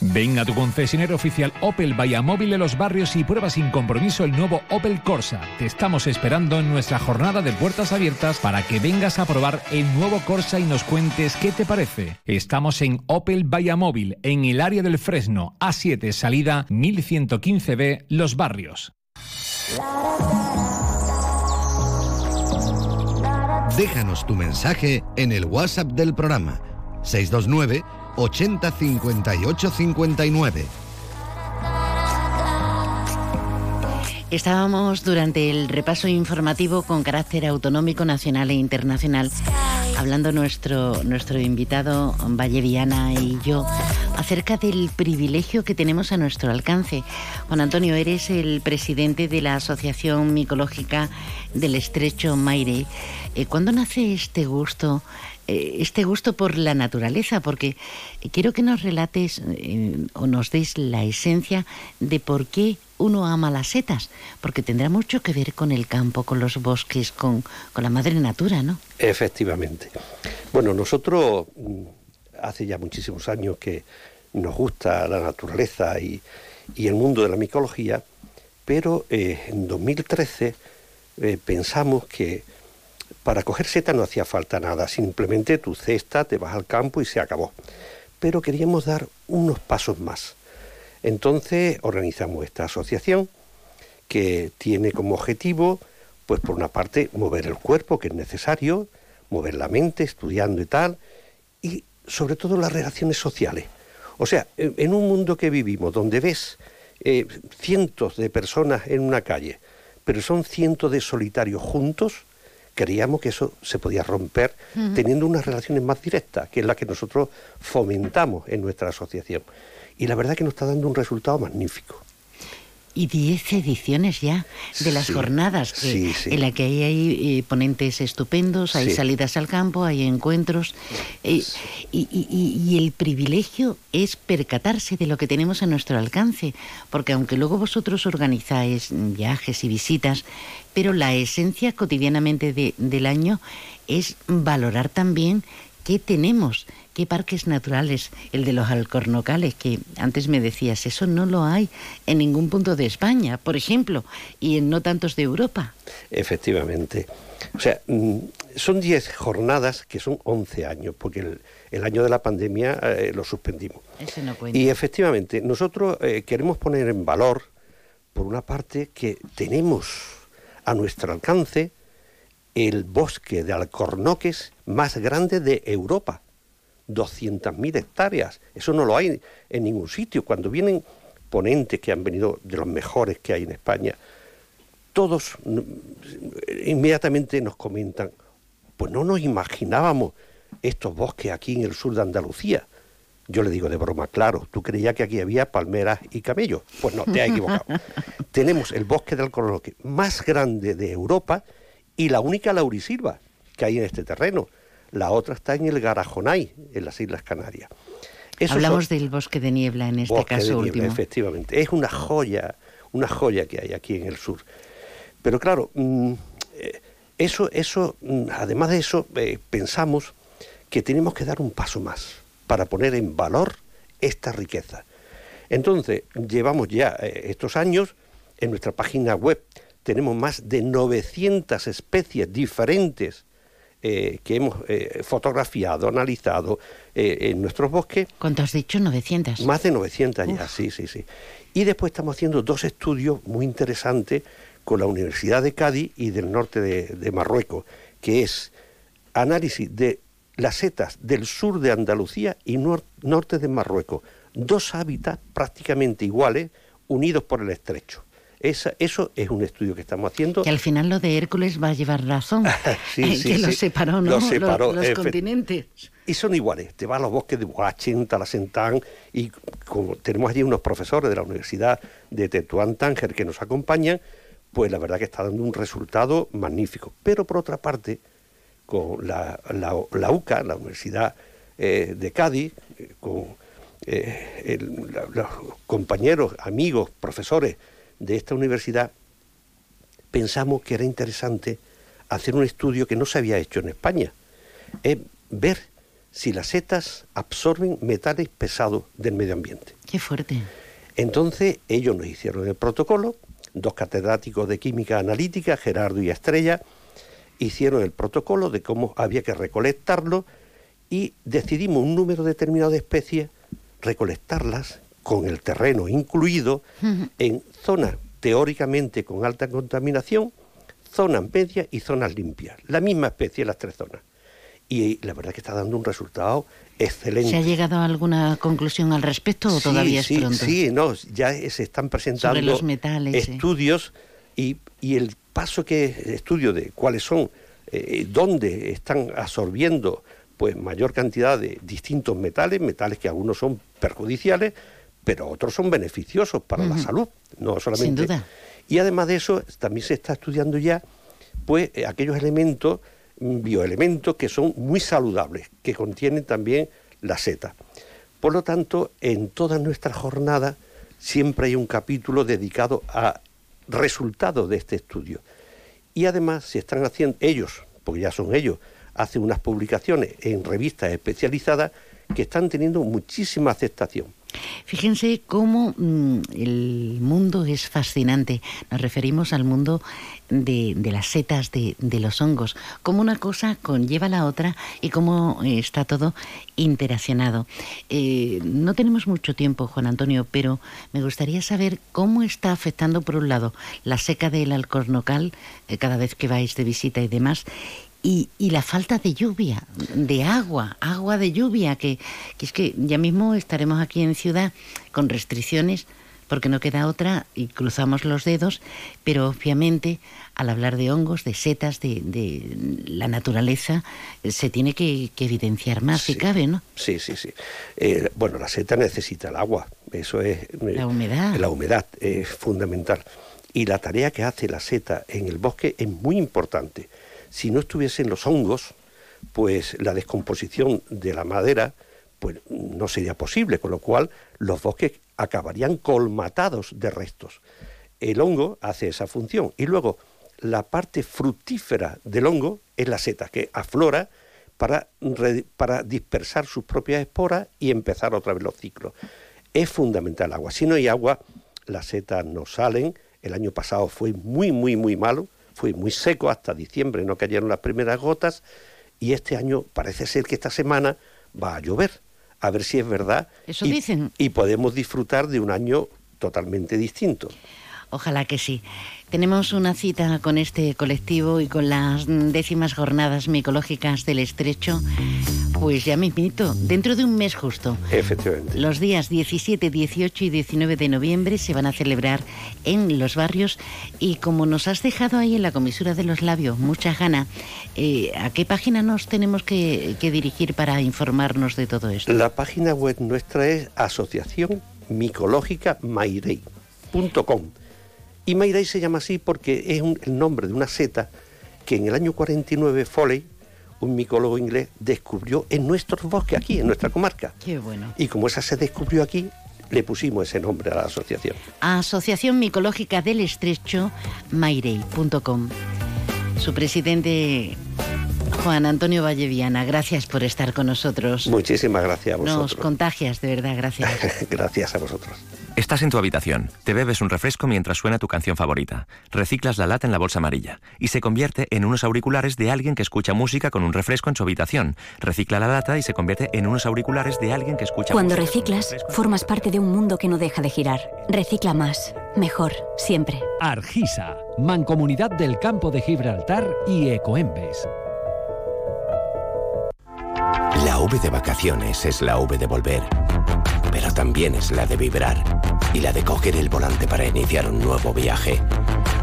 Ven a tu concesionario oficial Opel Móvil en los barrios y prueba sin compromiso el nuevo Opel Corsa. Te estamos esperando en nuestra jornada de puertas abiertas para que vengas a probar el nuevo Corsa y nos cuentes qué te parece. Estamos en Opel Móvil en el área del Fresno, A7, salida 1115B, Los Barrios. Déjanos tu mensaje en el WhatsApp del programa 629 80 58 59. Estábamos durante el repaso informativo con carácter autonómico, nacional e internacional, hablando nuestro, nuestro invitado Valle Viana y yo acerca del privilegio que tenemos a nuestro alcance. Juan Antonio, eres el presidente de la Asociación Micológica del Estrecho Maire. Eh, ¿Cuándo nace este gusto? Eh, este gusto por la naturaleza, porque quiero que nos relates eh, o nos des la esencia de por qué uno ama las setas, porque tendrá mucho que ver con el campo, con los bosques, con, con la madre natura, ¿no? Efectivamente. Bueno, nosotros mm, hace ya muchísimos años que nos gusta la naturaleza y, y el mundo de la micología, pero eh, en 2013 eh, pensamos que para coger seta no hacía falta nada, simplemente tu cesta, te vas al campo y se acabó. Pero queríamos dar unos pasos más. Entonces organizamos esta asociación que tiene como objetivo, pues por una parte, mover el cuerpo, que es necesario, mover la mente, estudiando y tal, y sobre todo las relaciones sociales. O sea, en un mundo que vivimos, donde ves eh, cientos de personas en una calle, pero son cientos de solitarios juntos, creíamos que eso se podía romper teniendo unas relaciones más directas, que es la que nosotros fomentamos en nuestra asociación. Y la verdad que nos está dando un resultado magnífico. Y 10 ediciones ya de las Sí, jornadas, que- sí, sí. en la que hay, hay, eh, ponentes estupendos, hay salidas al campo, hay encuentros. eh, y, y- y- y el privilegio es percatarse de lo que tenemos a nuestro alcance, porque aunque luego vosotros organizáis viajes y visitas, pero la esencia cotidianamente de- del año es valorar también qué tenemos, qué parques naturales, el de los alcornocales, que antes me decías, eso no lo hay en ningún punto de España, por ejemplo, y en no tantos de Europa. Efectivamente. O sea, mm, son 10 jornadas que son 11 años, porque el, el año de la pandemia eh, lo suspendimos. Ese no cuenta. Y efectivamente, nosotros eh, queremos poner en valor, por una parte, que tenemos a nuestro alcance el bosque de alcornoques más grande de Europa. 200.000 hectáreas. Eso no lo hay en ningún sitio. Cuando vienen ponentes que han venido de los mejores que hay en España, todos inmediatamente nos comentan, pues no nos imaginábamos estos bosques aquí en el sur de Andalucía. Yo le digo de broma, claro, tú creías que aquí había palmeras y camellos. Pues no, te has equivocado. Tenemos el bosque del Alcornoque más grande de Europa y la única laurisilva que hay en este terreno. La otra está en el Garajonay, en las Islas Canarias. Hablamos del bosque de niebla en este caso último. Efectivamente, es una joya, una joya que hay aquí en el sur. Pero claro, mm, eh, eso, eso, mm, además de eso, eh, pensamos que tenemos que dar un paso más para poner en valor esta riqueza. Entonces, llevamos ya eh, estos años en nuestra página web, tenemos más de 900 especies diferentes eh, que hemos eh, fotografiado, analizado en nuestros bosques. ¿Cuánto has dicho? 900. Más de 900 ya, sí, sí, sí. Y después estamos haciendo dos estudios muy interesantes con la Universidad de Cádiz y del norte de Marruecos, que es análisis de las setas del sur de Andalucía y norte de Marruecos, dos hábitats prácticamente iguales, unidos por el estrecho. Eso es un estudio que estamos haciendo. Que al final lo de Hércules va a llevar razón. sí, sí, que los separó, ¿no? Los, separó, los, continentes. Y son iguales. Te vas a los bosques de Boachen, Talasentán, y como tenemos allí unos profesores de la Universidad de Tetuán Tánger que nos acompañan, pues la verdad que está dando un resultado magnífico. Pero por otra parte, con la, la, UCA, la Universidad eh, de Cádiz, eh, con eh, los compañeros, amigos, profesores de esta universidad, pensamos que era interesante hacer un estudio que no se había hecho en España, es ver si las setas absorben metales pesados del medio ambiente. Qué fuerte. Entonces ellos nos hicieron el protocolo, dos catedráticos de química analítica, Gerardo y Estrella, hicieron el protocolo de cómo había que recolectarlo y decidimos un número determinado de especies, recolectarlas con el terreno incluido en zonas teóricamente con alta contaminación, zonas medias y zonas limpias. La misma especie en las tres zonas. Y la verdad que está dando un resultado excelente. ¿Se ha llegado a alguna conclusión al respecto o todavía es pronto? Sí, no, ya se están presentando los metales, estudios y, y el paso que estudio de cuáles son, eh, dónde están absorbiendo pues mayor cantidad de distintos metales, metales que algunos son perjudiciales, pero otros son beneficiosos para la salud, no solamente. Sin duda. Y además de eso, también se está estudiando ya pues eh, aquellos elementos, mm, bioelementos que son muy saludables, que contienen también la seta. Por lo tanto, en todas nuestras jornadas siempre hay un capítulo dedicado a resultado de este estudio. Y además se están haciendo ellos, porque ya son ellos, hacen unas publicaciones en revistas especializadas que están teniendo muchísima aceptación. Fíjense cómo mm, el mundo es fascinante. Nos referimos al mundo de, las setas, de, los hongos, cómo una cosa conlleva la otra y cómo eh, está todo interaccionado. Eh, no tenemos mucho tiempo, Juan Antonio, pero me gustaría saber cómo está afectando, por un lado, la seca del alcornocal, eh, cada vez que vais de visita y demás, y, la falta de lluvia, de agua, agua de lluvia, que, que, es que ya mismo estaremos aquí en ciudad con restricciones porque no queda otra y cruzamos los dedos, pero obviamente al hablar de hongos, de setas, de, la naturaleza, se tiene que, evidenciar más si cabe, ¿no? Sí, sí, sí. Eh, bueno, la seta necesita el agua, eso es... Eh, la humedad. La humedad es fundamental. Y la tarea que hace la seta en el bosque es muy importante si no estuviesen los hongos, pues la descomposición de la madera pues no sería posible, con lo cual los bosques acabarían colmatados de restos. El hongo hace esa función y luego la parte fructífera del hongo es la seta que aflora para, para dispersar sus propias esporas y empezar otra vez los ciclos. Es fundamental el agua. Si no hay agua, las setas no salen. El año pasado fue muy, muy, muy malo fue muy seco, hasta diciembre no cayeron las primeras gotas y este año parece ser que esta semana va a llover. A ver si es verdad. Eso y, dicen. Y podemos disfrutar de un año totalmente distinto. Ojalá que sí. Tenemos una cita con este colectivo y con las décimas jornadas micológicas del Estrecho, pues ya mismito, dentro de un mes justo. Efectivamente. Los días 17, 18 y 19 de noviembre se van a celebrar en los barrios y como nos has dejado ahí en la comisura de los labios mucha gana, eh, ¿a qué página nos tenemos que, que dirigir para informarnos de todo esto? La página web nuestra es Asociación Micológica Mairey.com. Y Mairey se llama así porque es un- el nombre de una seta que en el año 49 Foley, un micólogo inglés, descubrió en nuestros bosques aquí, en nuestra comarca. Qué bueno. Y como esa se descubrió aquí, le pusimos ese nombre a la asociación. Asociación Micológica del Estrecho, mairey.com. Su presidente, Juan Antonio Valleviana, gracias por estar con nosotros. Muchísimas gracias a Nos vosotros. contagias, de verdad, gracias. gracias a vosotros. Estás en tu habitación, te bebes un refresco mientras suena tu canción favorita, reciclas la lata en la bolsa amarilla y se convierte en unos auriculares de alguien que escucha música con un refresco en su habitación. Recicla la lata y se convierte en unos auriculares de alguien que escucha Cuando música. reciclas, formas parte de un mundo que no deja de girar. Recicla más, mejor, siempre. Argisa, Mancomunidad del Campo de Gibraltar y Ecoembes. La V de vacaciones es la V de volver, pero también es la de vibrar y la de coger el volante para iniciar un nuevo viaje.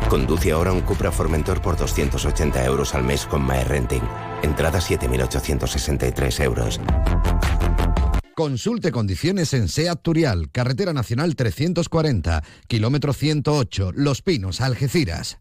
Conduce ahora un Cupra Formentor por 280 euros al mes con MyRenting. Entrada 7.863 euros. Consulte condiciones en SEAT Turial, Carretera Nacional 340, kilómetro 108, Los Pinos, Algeciras.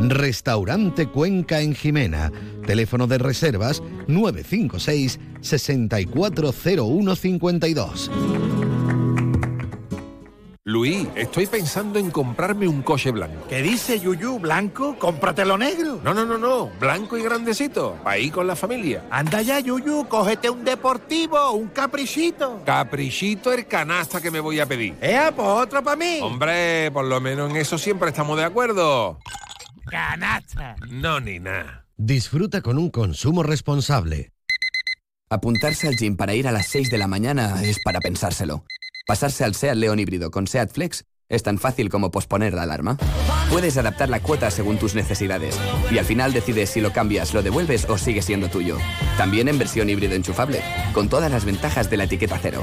Restaurante Cuenca en Jimena. Teléfono de reservas 956 640152. Luis, estoy pensando en comprarme un coche blanco. ¿Qué dice Yuyu? ¿Blanco? Cómpratelo negro. No, no, no, no. Blanco y grandecito. Ir con la familia. Anda ya, Yuyu, cógete un deportivo, un caprichito. Caprichito el canasta que me voy a pedir. ¡Ea, pues otro para mí! Hombre, por lo menos en eso siempre estamos de acuerdo. ¡Canasta! No, ni nada. Disfruta con un consumo responsable. Apuntarse al gym para ir a las 6 de la mañana es para pensárselo. Pasarse al SEAT León híbrido con SEAT Flex es tan fácil como posponer la alarma. Puedes adaptar la cuota según tus necesidades y al final decides si lo cambias, lo devuelves o sigue siendo tuyo. También en versión híbrido enchufable, con todas las ventajas de la etiqueta cero.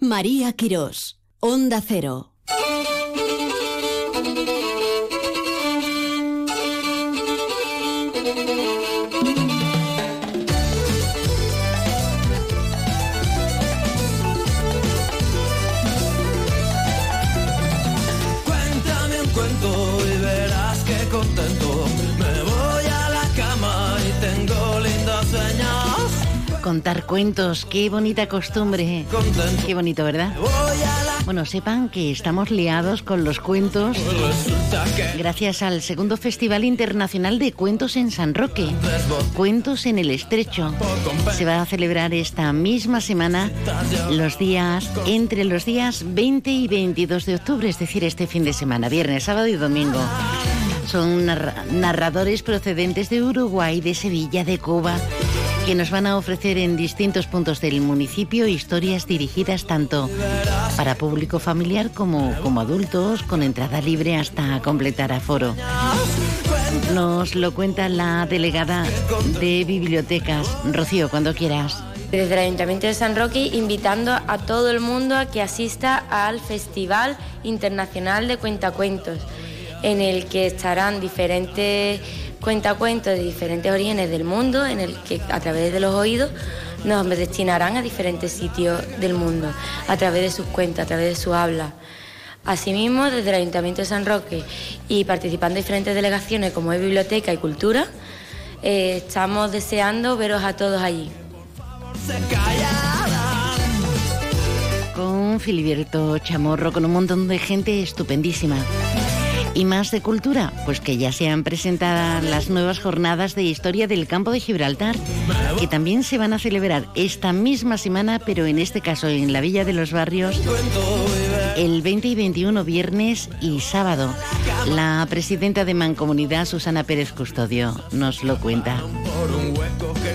María Quirós. Onda Cero. Contar cuentos, qué bonita costumbre. Qué bonito, ¿verdad? Bueno, sepan que estamos liados con los cuentos gracias al segundo Festival Internacional de Cuentos en San Roque. Cuentos en el Estrecho. Se va a celebrar esta misma semana los días entre los días 20 y 22 de octubre, es decir, este fin de semana, viernes, sábado y domingo. Son narra- narradores procedentes de Uruguay, de Sevilla, de Cuba, que nos van a ofrecer en distintos puntos del municipio historias dirigidas tanto para público familiar como, como adultos, con entrada libre hasta completar aforo. Nos lo cuenta la delegada de bibliotecas. Rocío, cuando quieras. Desde el Ayuntamiento de San Roque invitando a todo el mundo a que asista al Festival Internacional de Cuentacuentos, en el que estarán diferentes cuentacuentos de diferentes orígenes del mundo, en el que a través de los oídos nos destinarán a diferentes sitios del mundo, a través de sus cuentos, a través de su habla. Asimismo, desde el Ayuntamiento de San Roque y participando en diferentes delegaciones como es Biblioteca y Cultura, eh, estamos deseando veros a todos allí. Con Filiberto Chamorro, con un montón de gente estupendísima. Y más de cultura, pues que ya se han presentado las nuevas jornadas de historia del campo de Gibraltar, que también se van a celebrar esta misma semana, pero en este caso en la Villa de los Barrios, el 20 y 21 viernes y sábado. La presidenta de Mancomunidad, Susana Pérez Custodio, nos lo cuenta.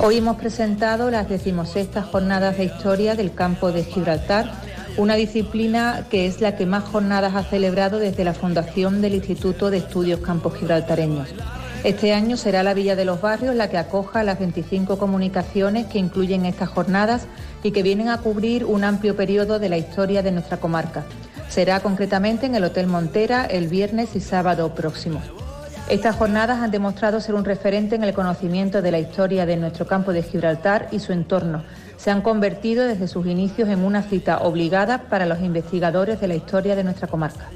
Hoy hemos presentado las decimosextas jornadas de historia del campo de Gibraltar, una disciplina que es la que más jornadas ha celebrado desde la fundación del Instituto de Estudios Campos Gibraltareños. Este año será la Villa de los Barrios la que acoja las 25 comunicaciones que incluyen estas jornadas y que vienen a cubrir un amplio periodo de la historia de nuestra comarca. Será concretamente en el Hotel Montera el viernes y sábado próximos. Estas jornadas han demostrado ser un referente en el conocimiento de la historia de nuestro campo de Gibraltar y su entorno. Se han convertido desde sus inicios en una cita obligada para los investigadores de la historia de nuestra comarca.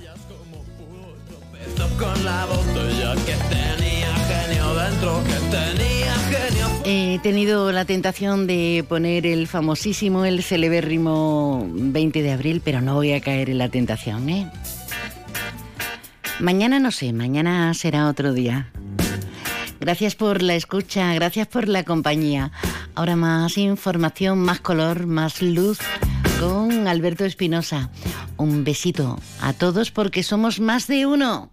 He tenido la tentación de poner el famosísimo, el celebérrimo 20 de abril, pero no voy a caer en la tentación, ¿eh? Mañana no sé, mañana será otro día. Gracias por la escucha, gracias por la compañía. Ahora más información, más color, más luz con Alberto Espinosa. Un besito a todos porque somos más de uno.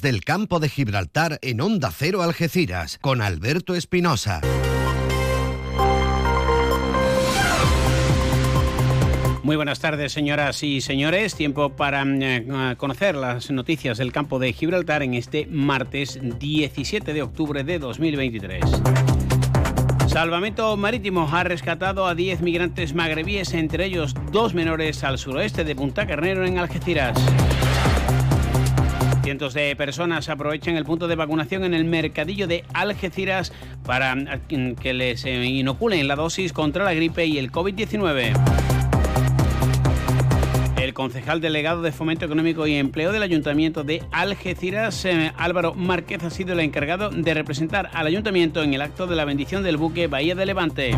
Del campo de Gibraltar en Onda Cero Algeciras con Alberto Espinosa. Muy buenas tardes, señoras y señores. Tiempo para mm, eh, conocer las noticias del campo de Gibraltar en este martes 17 de octubre de 2023. Salvamento Marítimo ha rescatado a 10 migrantes magrebíes, entre ellos dos menores al suroeste de Punta Carnero en Algeciras. Cientos de personas aprovechan el punto de vacunación en el mercadillo de Algeciras para mm, que les eh, inoculen la dosis contra la gripe y el COVID-19. El concejal delegado de Fomento Económico y Empleo del Ayuntamiento de Algeciras, eh, Álvaro Márquez, ha sido el encargado de representar al Ayuntamiento en el acto de la bendición del buque Bahía de Levante.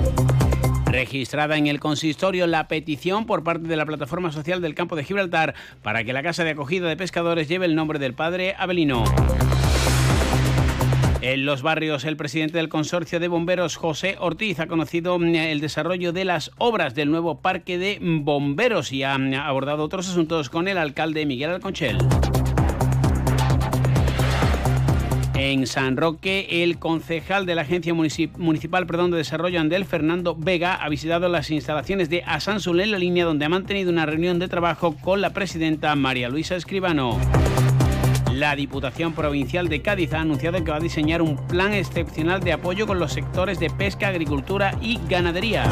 Registrada en el consistorio la petición por parte de la Plataforma Social del Campo de Gibraltar para que la Casa de Acogida de Pescadores lleve el nombre del padre Abelino. En los barrios, el presidente del consorcio de bomberos, José Ortiz, ha conocido mm, el desarrollo de las obras del nuevo parque de bomberos y ha mm, abordado otros asuntos con el alcalde Miguel Alconchel. En San Roque, el concejal de la Agencia Municipal de Desarrollo Andel, Fernando Vega, ha visitado las instalaciones de Asansul en la línea donde ha mantenido una reunión de trabajo con la presidenta María Luisa Escribano. La Diputación Provincial de Cádiz ha anunciado que va a diseñar un plan excepcional de apoyo con los sectores de pesca, agricultura y ganadería.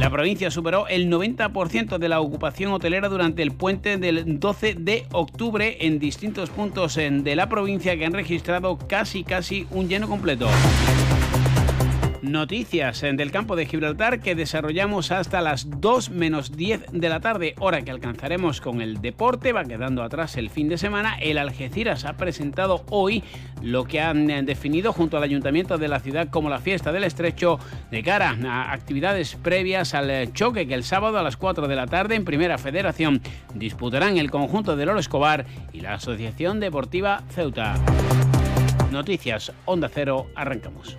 La provincia superó el 90% de la ocupación hotelera durante el puente del 12 de octubre en distintos puntos de la provincia que han registrado casi casi un lleno completo. Noticias del campo de Gibraltar que desarrollamos hasta las 2 menos 10 de la tarde, hora que alcanzaremos con el deporte. Va quedando atrás el fin de semana. El Algeciras ha presentado hoy lo que han definido junto al ayuntamiento de la ciudad como la fiesta del estrecho de cara a actividades previas al choque que el sábado a las 4 de la tarde en Primera Federación disputarán el conjunto del Oro Escobar y la Asociación Deportiva Ceuta. Noticias Onda Cero, arrancamos.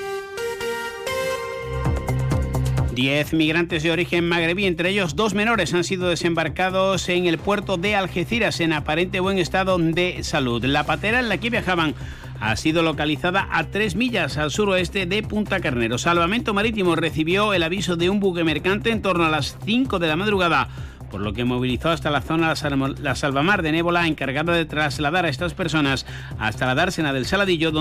Diez migrantes de origen magrebí, entre ellos dos menores, han sido desembarcados en el puerto de Algeciras en aparente buen estado de salud. La patera en la que viajaban ha sido localizada a tres millas al suroeste de Punta Carnero. Salvamento Marítimo recibió el aviso de un buque mercante en torno a las 5 de la madrugada por lo que movilizó hasta la zona la salvamar de Nébola encargada de trasladar a estas personas hasta la dársena del Saladillo, donde